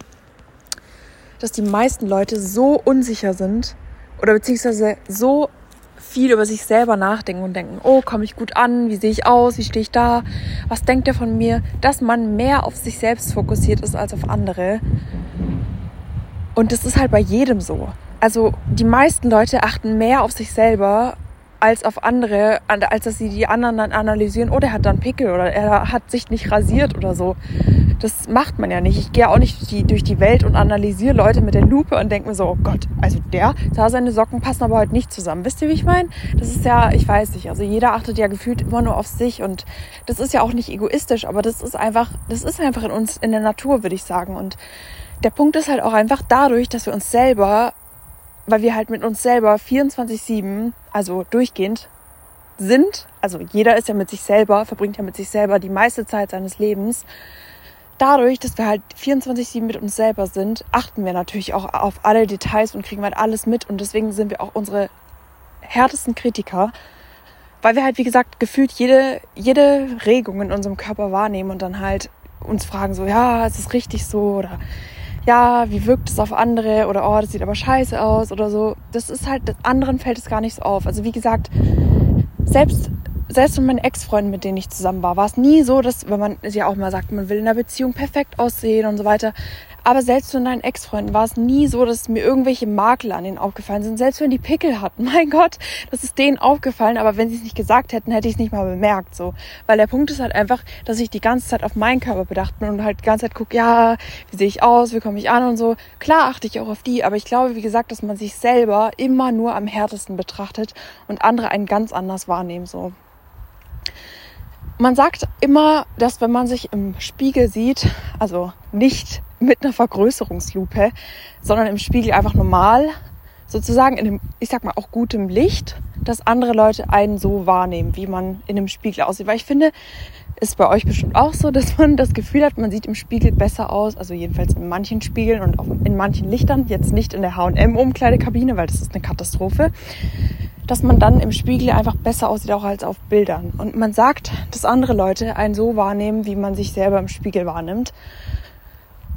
[SPEAKER 1] dass die meisten Leute so unsicher sind oder beziehungsweise so viel über sich selber nachdenken und denken, oh, komme ich gut an, wie sehe ich aus, wie stehe ich da, was denkt er von mir, dass man mehr auf sich selbst fokussiert ist als auf andere. Und das ist halt bei jedem so. Also die meisten Leute achten mehr auf sich selber als auf andere, als dass sie die anderen dann analysieren, oh, der hat dann Pickel oder er hat sich nicht rasiert oder so. Das macht man ja nicht. Ich gehe auch nicht durch die, durch die Welt und analysiere Leute mit der Lupe und denke mir so, oh Gott, also der, da seine Socken passen aber heute nicht zusammen. Wisst ihr, wie ich meine? Das ist ja, ich weiß nicht, also jeder achtet ja gefühlt immer nur auf sich und das ist ja auch nicht egoistisch, aber das ist einfach, das ist einfach in uns, in der Natur, würde ich sagen. Und der Punkt ist halt auch einfach dadurch, dass wir uns selber weil wir halt mit uns selber 24-7, also durchgehend sind. Also jeder ist ja mit sich selber, verbringt ja mit sich selber die meiste Zeit seines Lebens. Dadurch, dass wir halt 24-7 mit uns selber sind, achten wir natürlich auch auf alle Details und kriegen halt alles mit. Und deswegen sind wir auch unsere härtesten Kritiker, weil wir halt, wie gesagt, gefühlt jede, jede Regung in unserem Körper wahrnehmen und dann halt uns fragen so, ja, ist es richtig so oder ja, wie wirkt es auf andere oder oh, das sieht aber scheiße aus oder so. Das ist halt, anderen fällt es gar nicht so auf. Also wie gesagt, selbst selbst mit meinen Ex-Freunden, mit denen ich zusammen war, war es nie so, dass, wenn man ja auch mal sagt, man will in einer Beziehung perfekt aussehen und so weiter. Aber selbst mit meinen Ex-Freunden war es nie so, dass mir irgendwelche Makel an denen aufgefallen sind. Selbst wenn die Pickel hatten, mein Gott, das ist denen aufgefallen. Aber wenn sie es nicht gesagt hätten, hätte ich es nicht mal bemerkt. So, weil der Punkt ist halt einfach, dass ich die ganze Zeit auf meinen Körper bedacht bin und halt die ganze Zeit gucke, ja, wie sehe ich aus, wie komme ich an und so. Klar achte ich auch auf die, aber ich glaube, wie gesagt, dass man sich selber immer nur am härtesten betrachtet und andere einen ganz anders wahrnehmen. So, man sagt immer, dass wenn man sich im Spiegel sieht, also nicht mit einer Vergrößerungslupe, sondern im Spiegel einfach normal, sozusagen in dem, ich sag mal, auch gutem Licht, dass andere Leute einen so wahrnehmen, wie man in einem Spiegel aussieht. Weil ich finde, ist bei euch bestimmt auch so, dass man das Gefühl hat, man sieht im Spiegel besser aus, also jedenfalls in manchen Spiegeln und auch in manchen Lichtern, jetzt nicht in der H&M-Umkleidekabine, weil das ist eine Katastrophe dass man dann im Spiegel einfach besser aussieht, auch als auf Bildern. Und man sagt, dass andere Leute einen so wahrnehmen, wie man sich selber im Spiegel wahrnimmt.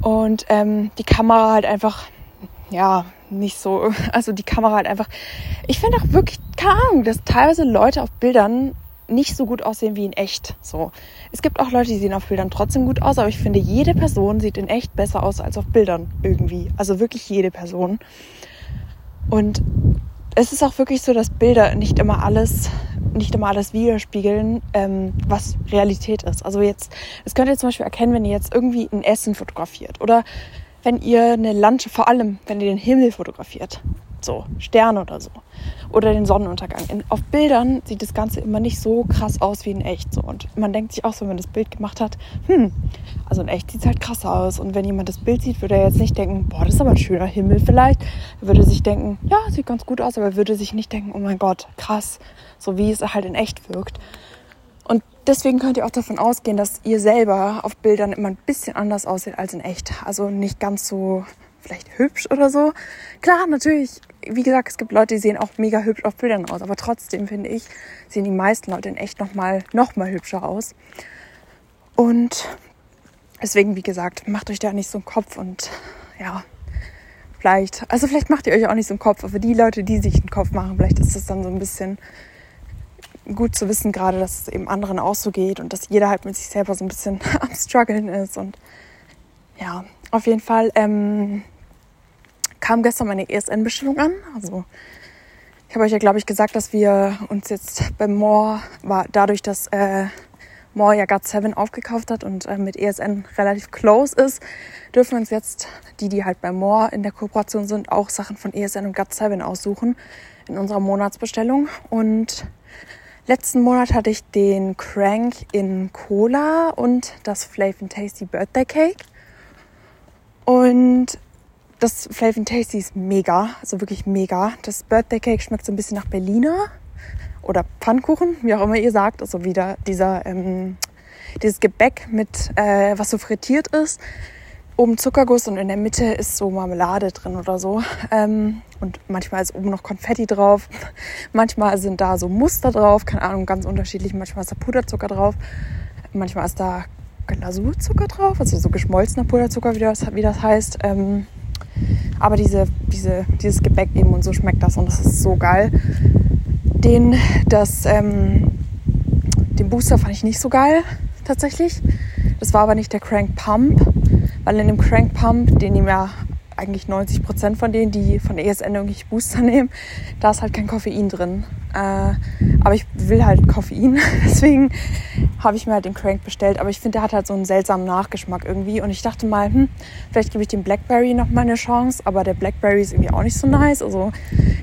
[SPEAKER 1] Und ähm, die Kamera halt einfach, ja, nicht so, also die Kamera halt einfach, ich finde auch wirklich, keine Ahnung, dass teilweise Leute auf Bildern nicht so gut aussehen wie in echt. So. Es gibt auch Leute, die sehen auf Bildern trotzdem gut aus, aber ich finde, jede Person sieht in echt besser aus als auf Bildern irgendwie. Also wirklich jede Person. Und es ist auch wirklich so, dass Bilder nicht immer alles, nicht immer alles widerspiegeln, ähm, was Realität ist. Also jetzt, das könnt ihr zum Beispiel erkennen, wenn ihr jetzt irgendwie ein Essen fotografiert oder wenn ihr eine Landschaft, vor allem wenn ihr den Himmel fotografiert so Sterne oder so oder den Sonnenuntergang. In, auf Bildern sieht das Ganze immer nicht so krass aus wie in echt so und man denkt sich auch so, wenn man das Bild gemacht hat, hm, also in echt sieht es halt krass aus und wenn jemand das Bild sieht, würde er jetzt nicht denken, boah, das ist aber ein schöner Himmel vielleicht. Er würde sich denken, ja, sieht ganz gut aus, aber er würde sich nicht denken, oh mein Gott, krass, so wie es halt in echt wirkt. Und deswegen könnt ihr auch davon ausgehen, dass ihr selber auf Bildern immer ein bisschen anders aussieht als in echt. Also nicht ganz so vielleicht hübsch oder so. Klar, natürlich, wie gesagt, es gibt Leute, die sehen auch mega hübsch auf Bildern aus, aber trotzdem finde ich, sehen die meisten Leute in echt nochmal noch mal hübscher aus. Und deswegen, wie gesagt, macht euch da nicht so einen Kopf und ja, vielleicht, also vielleicht macht ihr euch auch nicht so einen Kopf, aber die Leute, die sich einen Kopf machen, vielleicht ist es dann so ein bisschen gut zu wissen, gerade, dass es eben anderen auch so geht und dass jeder halt mit sich selber so ein bisschen am struggeln ist und ja, auf jeden Fall ähm, kam gestern meine ESN-Bestellung an. Also ich habe euch ja, glaube ich, gesagt, dass wir uns jetzt beim More, war dadurch, dass äh, More ja GOT7 aufgekauft hat und äh, mit ESN relativ close ist, dürfen uns jetzt die, die halt bei More in der Kooperation sind, auch Sachen von ESN und GOT7 aussuchen in unserer Monatsbestellung. Und letzten Monat hatte ich den Crank in Cola und das Flav Tasty Birthday Cake. Und das Flavor Tasty ist mega, also wirklich mega. Das Birthday Cake schmeckt so ein bisschen nach Berliner oder Pfannkuchen, wie auch immer ihr sagt. Also wieder dieser, ähm, dieses Gebäck mit, äh, was so frittiert ist. Oben Zuckerguss und in der Mitte ist so Marmelade drin oder so. Ähm, und manchmal ist oben noch Konfetti drauf. manchmal sind da so Muster drauf, keine Ahnung, ganz unterschiedlich. Manchmal ist da Puderzucker drauf. Manchmal ist da Glasurzucker drauf, also so geschmolzener Puderzucker, wie das, wie das heißt. Ähm, aber diese, diese, dieses Gebäck eben und so schmeckt das und das ist so geil. Den, das, ähm, den Booster fand ich nicht so geil, tatsächlich. Das war aber nicht der Crank Pump, weil in dem Crank Pump, den nehmen ja eigentlich 90 Prozent von denen, die von ESN irgendwie Booster nehmen, da ist halt kein Koffein drin. Äh, aber ich will halt Koffein, deswegen habe ich mir halt den Crank bestellt. Aber ich finde, der hat halt so einen seltsamen Nachgeschmack irgendwie. Und ich dachte mal, hm, vielleicht gebe ich dem Blackberry noch mal eine Chance. Aber der Blackberry ist irgendwie auch nicht so nice. Also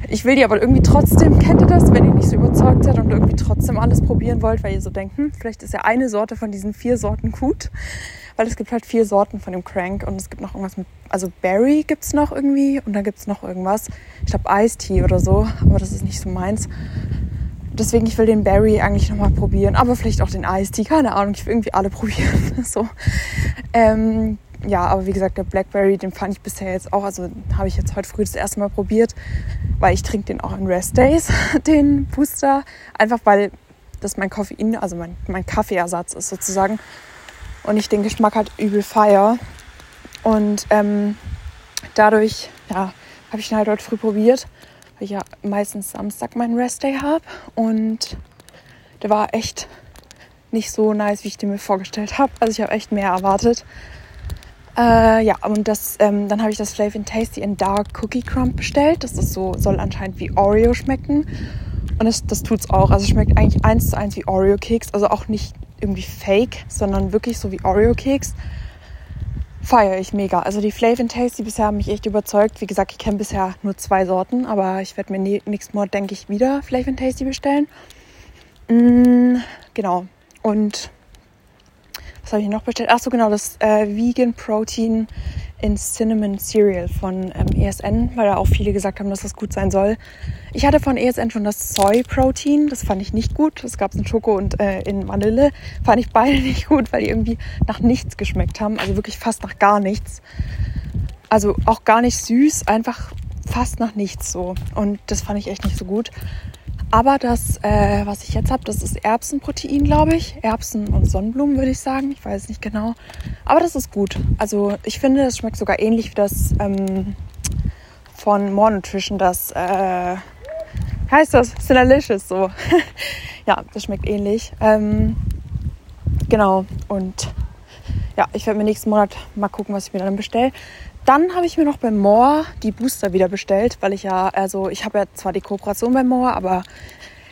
[SPEAKER 1] ich will die aber irgendwie trotzdem, kennt ihr das, wenn ihr nicht so überzeugt seid und irgendwie trotzdem alles probieren wollt, weil ihr so denkt, hm, vielleicht ist ja eine Sorte von diesen vier Sorten gut. Weil es gibt halt vier Sorten von dem Crank und es gibt noch irgendwas mit, also Berry gibt es noch irgendwie und dann gibt es noch irgendwas. Ich glaube Ice Tea oder so, aber das ist nicht so meins. Deswegen, ich will den Berry eigentlich nochmal probieren, aber vielleicht auch den Ice Tea, keine Ahnung, ich will irgendwie alle probieren. so. Ähm, ja, aber wie gesagt, der Blackberry, den fand ich bisher jetzt auch, also habe ich jetzt heute früh das erste Mal probiert, weil ich trinke den auch in Rest Days, den Booster. Einfach weil das mein Koffein, also mein, mein Kaffeeersatz ist sozusagen und ich den Geschmack halt übel feier. Und ähm, dadurch, ja, habe ich ihn halt heute früh probiert, weil ich ja meistens Samstag meinen Restday habe. Und der war echt nicht so nice, wie ich den mir vorgestellt habe. Also ich habe echt mehr erwartet. Äh, ja, und das, ähm, dann habe ich das Flavor Tasty in Dark Cookie Crumb bestellt. Das ist so, soll anscheinend wie Oreo schmecken. Und das, das es auch. Also schmeckt eigentlich eins zu eins wie Oreo-Keks. Also auch nicht irgendwie fake, sondern wirklich so wie Oreo-Keks. Feiere ich mega. Also die Flavor Tasty bisher haben mich echt überzeugt. Wie gesagt, ich kenne bisher nur zwei Sorten, aber ich werde mir nächstes Mal, denke ich, wieder Flavor Tasty bestellen. Mm, genau. Und was habe ich noch bestellt? Achso, genau, das äh, Vegan Protein in Cinnamon Cereal von ähm, ESN, weil da auch viele gesagt haben, dass das gut sein soll. Ich hatte von ESN schon das Soy Protein, das fand ich nicht gut. Das gab es in Schoko und äh, in Vanille. Fand ich beide nicht gut, weil die irgendwie nach nichts geschmeckt haben. Also wirklich fast nach gar nichts. Also auch gar nicht süß, einfach fast nach nichts so. Und das fand ich echt nicht so gut. Aber das, äh, was ich jetzt habe, das ist Erbsenprotein, glaube ich. Erbsen und Sonnenblumen, würde ich sagen. Ich weiß nicht genau. Aber das ist gut. Also ich finde, es schmeckt sogar ähnlich wie das ähm, von More Nutrition, das äh, heißt das Sinalicious so. ja, das schmeckt ähnlich. Ähm, genau. Und ja, ich werde mir nächsten Monat mal gucken, was ich mir dann bestelle. Dann habe ich mir noch bei More die Booster wieder bestellt, weil ich ja, also ich habe ja zwar die Kooperation bei More, aber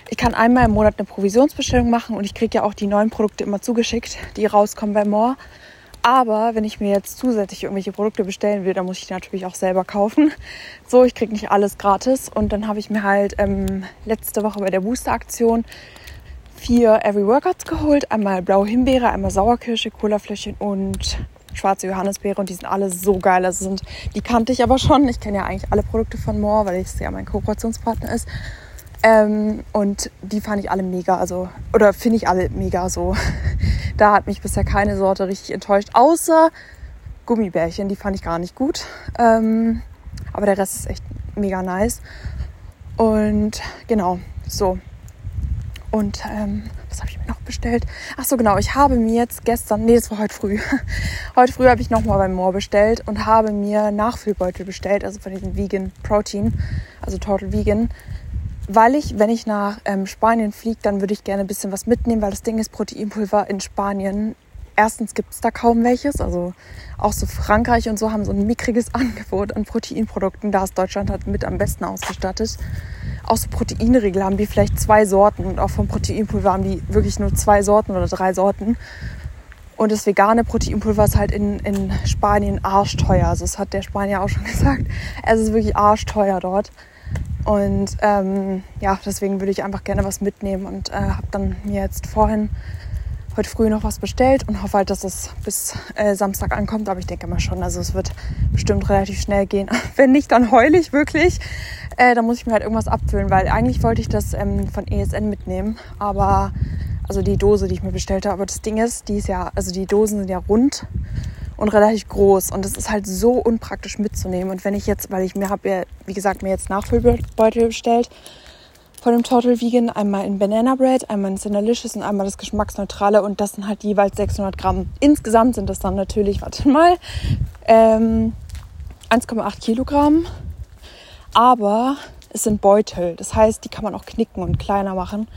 [SPEAKER 1] ich kann einmal im Monat eine Provisionsbestellung machen und ich kriege ja auch die neuen Produkte immer zugeschickt, die rauskommen bei More. Aber wenn ich mir jetzt zusätzlich irgendwelche Produkte bestellen will, dann muss ich die natürlich auch selber kaufen. So, ich kriege nicht alles gratis. Und dann habe ich mir halt ähm, letzte Woche bei der Booster-Aktion vier Every Workouts geholt. Einmal blaue Himbeere, einmal Sauerkirsche, Colafläschchen und schwarze Johannisbeere und die sind alle so geil. Also sind, die kannte ich aber schon. Ich kenne ja eigentlich alle Produkte von Moore, weil es ja mein Kooperationspartner ist. Ähm, und die fand ich alle mega, also, oder finde ich alle mega so. da hat mich bisher keine Sorte richtig enttäuscht, außer Gummibärchen, die fand ich gar nicht gut. Ähm, aber der Rest ist echt mega nice. Und genau, so. Und ähm, was habe ich mir noch bestellt? Ach so, genau. Ich habe mir jetzt gestern, nee, das war heute früh. heute früh habe ich nochmal beim Moor bestellt und habe mir Nachfüllbeutel bestellt, also von diesem Vegan Protein, also Total Vegan. Weil ich, wenn ich nach ähm, Spanien fliege, dann würde ich gerne ein bisschen was mitnehmen, weil das Ding ist, Proteinpulver in Spanien. Erstens gibt es da kaum welches, also auch so Frankreich und so haben so ein mickriges Angebot an Proteinprodukten. Da ist Deutschland halt mit am besten ausgestattet auch so Proteinriegel haben die vielleicht zwei Sorten und auch vom Proteinpulver haben die wirklich nur zwei Sorten oder drei Sorten. Und das vegane Proteinpulver ist halt in, in Spanien arschteuer. Also das hat der Spanier auch schon gesagt. Es ist wirklich arschteuer dort. Und ähm, ja, deswegen würde ich einfach gerne was mitnehmen und äh, habe dann mir jetzt vorhin heute früh noch was bestellt und hoffe halt, dass es bis äh, Samstag ankommt. Aber ich denke mal schon, also es wird bestimmt relativ schnell gehen. Wenn nicht, dann heule ich wirklich. Äh, dann muss ich mir halt irgendwas abfüllen, weil eigentlich wollte ich das ähm, von ESN mitnehmen. Aber, also die Dose, die ich mir bestellt habe. Aber das Ding ist, die ist ja, also die Dosen sind ja rund und relativ groß und es ist halt so unpraktisch mitzunehmen. Und wenn ich jetzt, weil ich mir habe ja, wie gesagt, mir jetzt Nachfüllbeutel bestellt, von dem Total Vegan. Einmal in Banana Bread, einmal in Cinnalicious und einmal das Geschmacksneutrale. Und das sind halt jeweils 600 Gramm. Insgesamt sind das dann natürlich, warte mal, ähm, 1,8 Kilogramm. Aber es sind Beutel. Das heißt, die kann man auch knicken und kleiner machen.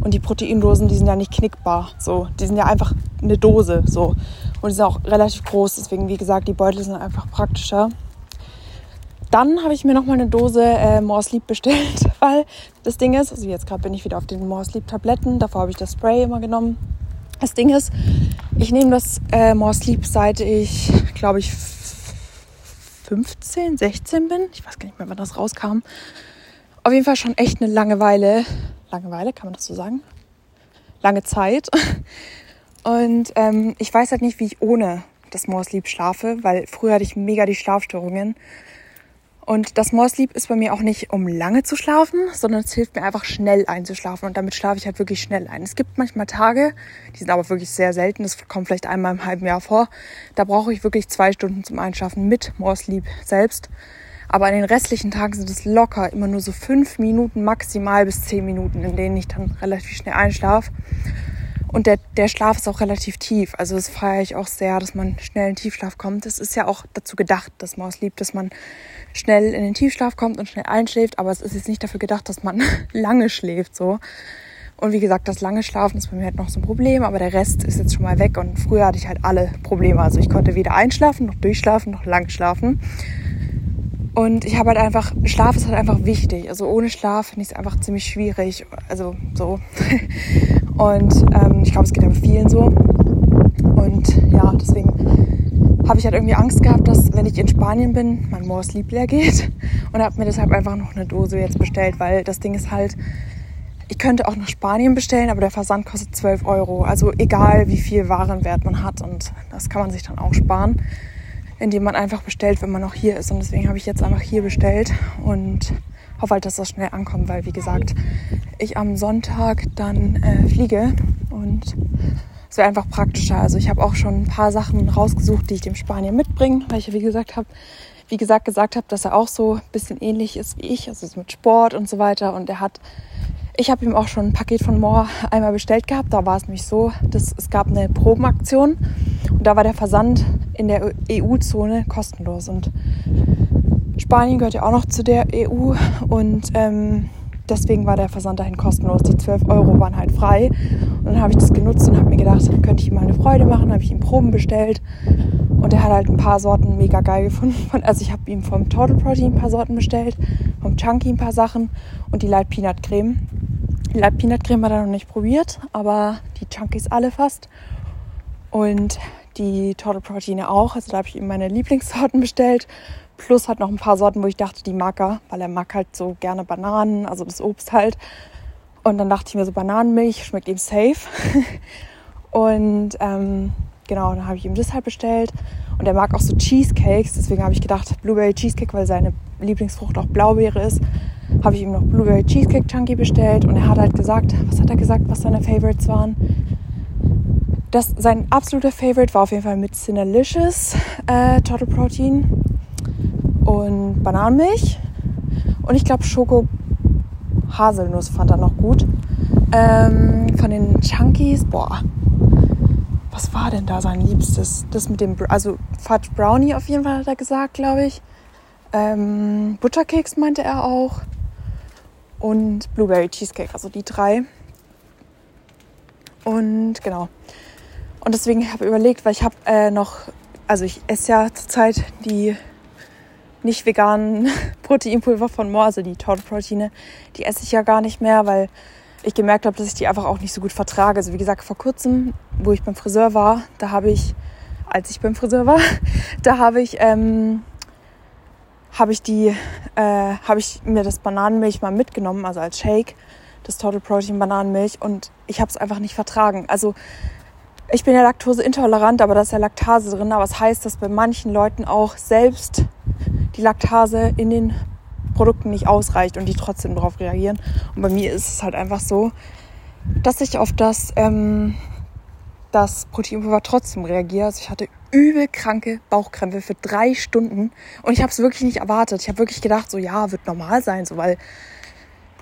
[SPEAKER 1] Und die Proteindosen, die sind ja nicht knickbar. So, die sind ja einfach eine Dose. So. Und die sind auch relativ groß. Deswegen, wie gesagt, die Beutel sind einfach praktischer. Dann habe ich mir nochmal eine Dose äh, More Sleep bestellt, weil das Ding ist, also jetzt gerade bin ich wieder auf den More Sleep Tabletten, davor habe ich das Spray immer genommen. Das Ding ist, ich nehme das äh, More Sleep seit ich, glaube ich, 15, 16 bin. Ich weiß gar nicht mehr, wann das rauskam. Auf jeden Fall schon echt eine Langeweile. Langeweile, kann man das so sagen? Lange Zeit. Und ähm, ich weiß halt nicht, wie ich ohne das More Sleep schlafe, weil früher hatte ich mega die Schlafstörungen. Und das More Sleep ist bei mir auch nicht, um lange zu schlafen, sondern es hilft mir einfach schnell einzuschlafen. Und damit schlafe ich halt wirklich schnell ein. Es gibt manchmal Tage, die sind aber wirklich sehr selten, das kommt vielleicht einmal im halben Jahr vor. Da brauche ich wirklich zwei Stunden zum Einschlafen mit More Sleep selbst. Aber an den restlichen Tagen sind es locker immer nur so fünf Minuten maximal bis zehn Minuten, in denen ich dann relativ schnell einschlafe. Und der, der Schlaf ist auch relativ tief. Also das feiere ich auch sehr, dass man schnell in Tiefschlaf kommt. Das ist ja auch dazu gedacht, dass Maus liebt, dass man schnell in den Tiefschlaf kommt und schnell einschläft. Aber es ist jetzt nicht dafür gedacht, dass man lange schläft so. Und wie gesagt, das lange Schlafen ist bei mir halt noch so ein Problem, aber der Rest ist jetzt schon mal weg. Und früher hatte ich halt alle Probleme. Also ich konnte weder einschlafen, noch durchschlafen, noch lang schlafen. Und ich habe halt einfach, Schlaf ist halt einfach wichtig. Also ohne Schlaf finde ich es einfach ziemlich schwierig. Also so. Und ähm, ich glaube, es geht aber vielen so. Und ja, deswegen habe ich halt irgendwie Angst gehabt, dass wenn ich in Spanien bin, mein More Sleep leer geht. Und habe mir deshalb einfach noch eine Dose jetzt bestellt, weil das Ding ist halt, ich könnte auch nach Spanien bestellen, aber der Versand kostet 12 Euro. Also egal, wie viel Warenwert man hat. Und das kann man sich dann auch sparen indem man einfach bestellt, wenn man noch hier ist. Und deswegen habe ich jetzt einfach hier bestellt und hoffe halt, dass das schnell ankommt, weil wie gesagt, ich am Sonntag dann äh, fliege und es wäre einfach praktischer. Also ich habe auch schon ein paar Sachen rausgesucht, die ich dem Spanier mitbringe, weil ich ja wie gesagt habe, wie gesagt gesagt habe, dass er auch so ein bisschen ähnlich ist wie ich, also mit Sport und so weiter. Und er hat, ich habe ihm auch schon ein Paket von Moore einmal bestellt gehabt. Da war es nämlich so, dass es gab eine Probenaktion und da war der Versand in der EU-Zone kostenlos. Und Spanien gehört ja auch noch zu der EU und ähm, deswegen war der Versand dahin kostenlos. Die 12 Euro waren halt frei. Und dann habe ich das genutzt und habe mir gedacht, könnte ich ihm mal eine Freude machen. Habe ich ihm Proben bestellt und er hat halt ein paar Sorten mega geil gefunden. Also ich habe ihm vom Total Protein ein paar Sorten bestellt, vom Chunky ein paar Sachen und die Light Peanut Creme. Die Light Peanut Creme hat er noch nicht probiert, aber die Chunkies alle fast. Und die Total Proteine auch. Also da habe ich ihm meine Lieblingssorten bestellt. Plus hat noch ein paar Sorten, wo ich dachte, die mag er, weil er mag halt so gerne Bananen, also das Obst halt. Und dann dachte ich mir so, Bananenmilch schmeckt ihm safe. und ähm, genau, dann habe ich ihm das halt bestellt. Und er mag auch so Cheesecakes, deswegen habe ich gedacht, Blueberry Cheesecake, weil seine Lieblingsfrucht auch Blaubeere ist, habe ich ihm noch Blueberry Cheesecake Chunky bestellt. Und er hat halt gesagt, was hat er gesagt, was seine Favorites waren? Das, sein absoluter Favorite war auf jeden Fall mit Cinnalicious äh, Total Protein und Bananenmilch. Und ich glaube Schoko Haselnuss fand er noch gut. Ähm, von den Chunkies, boah, was war denn da sein Liebstes? Das mit dem, also Fudge Brownie auf jeden Fall hat er gesagt, glaube ich. Ähm, Butterkeks meinte er auch. Und Blueberry Cheesecake, also die drei. Und genau. Und deswegen habe ich überlegt, weil ich habe äh, noch, also ich esse ja zurzeit die nicht veganen Proteinpulver von Moore, also die Total-Proteine, die esse ich ja gar nicht mehr, weil ich gemerkt habe, dass ich die einfach auch nicht so gut vertrage. Also wie gesagt, vor kurzem, wo ich beim Friseur war, da habe ich, als ich beim Friseur war, da habe ich, ähm, habe ich die, äh, habe ich mir das Bananenmilch mal mitgenommen, also als Shake, das Total Protein Bananenmilch und ich habe es einfach nicht vertragen. Also ich bin ja laktoseintolerant, aber da ist ja Laktase drin. Aber es das heißt, dass bei manchen Leuten auch selbst die Laktase in den Produkten nicht ausreicht und die trotzdem darauf reagieren. Und bei mir ist es halt einfach so, dass ich auf das, ähm, das Proteinpulver trotzdem reagiere. Also ich hatte übel kranke Bauchkrämpfe für drei Stunden und ich habe es wirklich nicht erwartet. Ich habe wirklich gedacht, so ja, wird normal sein, so weil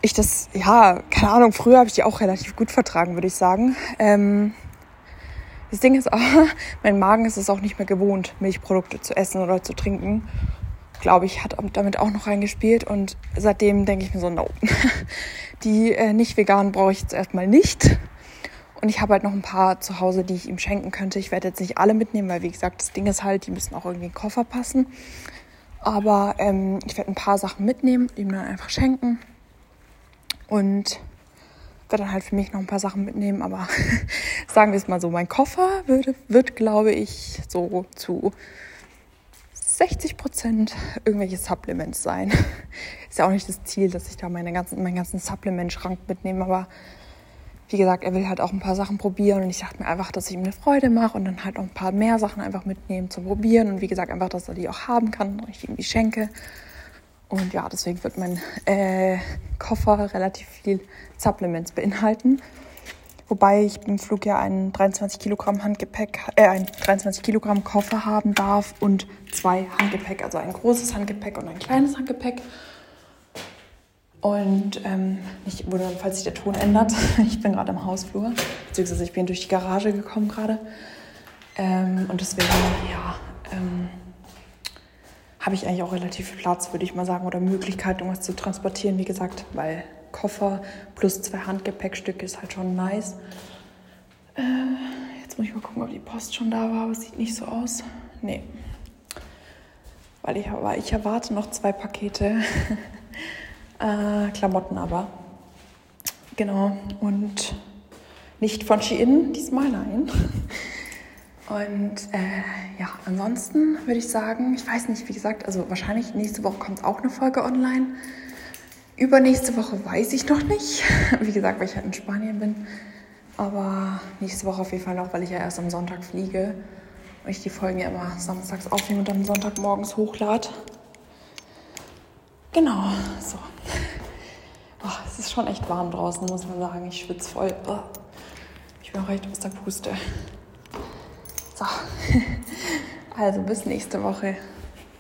[SPEAKER 1] ich das, ja, keine Ahnung, früher habe ich die auch relativ gut vertragen, würde ich sagen. Ähm, das Ding ist aber, mein Magen ist es auch nicht mehr gewohnt, Milchprodukte zu essen oder zu trinken. Glaube ich, hat damit auch noch reingespielt. Und seitdem denke ich mir so, no. Die äh, nicht veganen brauche ich jetzt erstmal nicht. Und ich habe halt noch ein paar zu Hause, die ich ihm schenken könnte. Ich werde jetzt nicht alle mitnehmen, weil wie gesagt, das Ding ist halt, die müssen auch irgendwie in den Koffer passen. Aber ähm, ich werde ein paar Sachen mitnehmen, ihm dann einfach schenken. Und werde dann halt für mich noch ein paar Sachen mitnehmen. Aber sagen wir es mal so, mein Koffer würde, wird, glaube ich, so zu 60 Prozent irgendwelche Supplements sein. Ist ja auch nicht das Ziel, dass ich da meine ganzen, meinen ganzen Supplement-Schrank mitnehme, aber wie gesagt, er will halt auch ein paar Sachen probieren und ich dachte mir einfach, dass ich ihm eine Freude mache und dann halt noch ein paar mehr Sachen einfach mitnehmen zum Probieren und wie gesagt, einfach, dass er die auch haben kann und ich ihm die schenke. Und ja, deswegen wird mein äh, Koffer relativ viel Supplements beinhalten. Wobei ich im Flug ja einen 23 Kilogramm Handgepäck, äh, ein 23 Kilogramm Koffer haben darf und zwei Handgepäck, also ein großes Handgepäck und ein kleines Handgepäck. Und ähm, ich wurde, falls sich der Ton ändert, ich bin gerade im Hausflur, beziehungsweise ich bin durch die Garage gekommen gerade. Ähm, und deswegen, ja, ähm, habe ich eigentlich auch relativ viel Platz, würde ich mal sagen, oder Möglichkeit, irgendwas zu transportieren, wie gesagt, weil Koffer plus zwei Handgepäckstücke ist halt schon nice. Äh, jetzt muss ich mal gucken, ob die Post schon da war, aber es sieht nicht so aus. Nee. Weil ich, weil ich erwarte noch zwei Pakete. äh, Klamotten aber. Genau. Und nicht von Shein diesmal, nein. Und äh, ja, ansonsten würde ich sagen, ich weiß nicht, wie gesagt, also wahrscheinlich nächste Woche kommt auch eine Folge online. Übernächste Woche weiß ich noch nicht. Wie gesagt, weil ich halt in Spanien bin. Aber nächste Woche auf jeden Fall noch, weil ich ja erst am Sonntag fliege. Und ich die Folgen ja immer samstags aufnehme und dann Sonntagmorgens hochlade. Genau, so. Oh, es ist schon echt warm draußen, muss man sagen. Ich schwitze voll. Oh. Ich bin auch recht aus der Puste. So, also bis nächste Woche.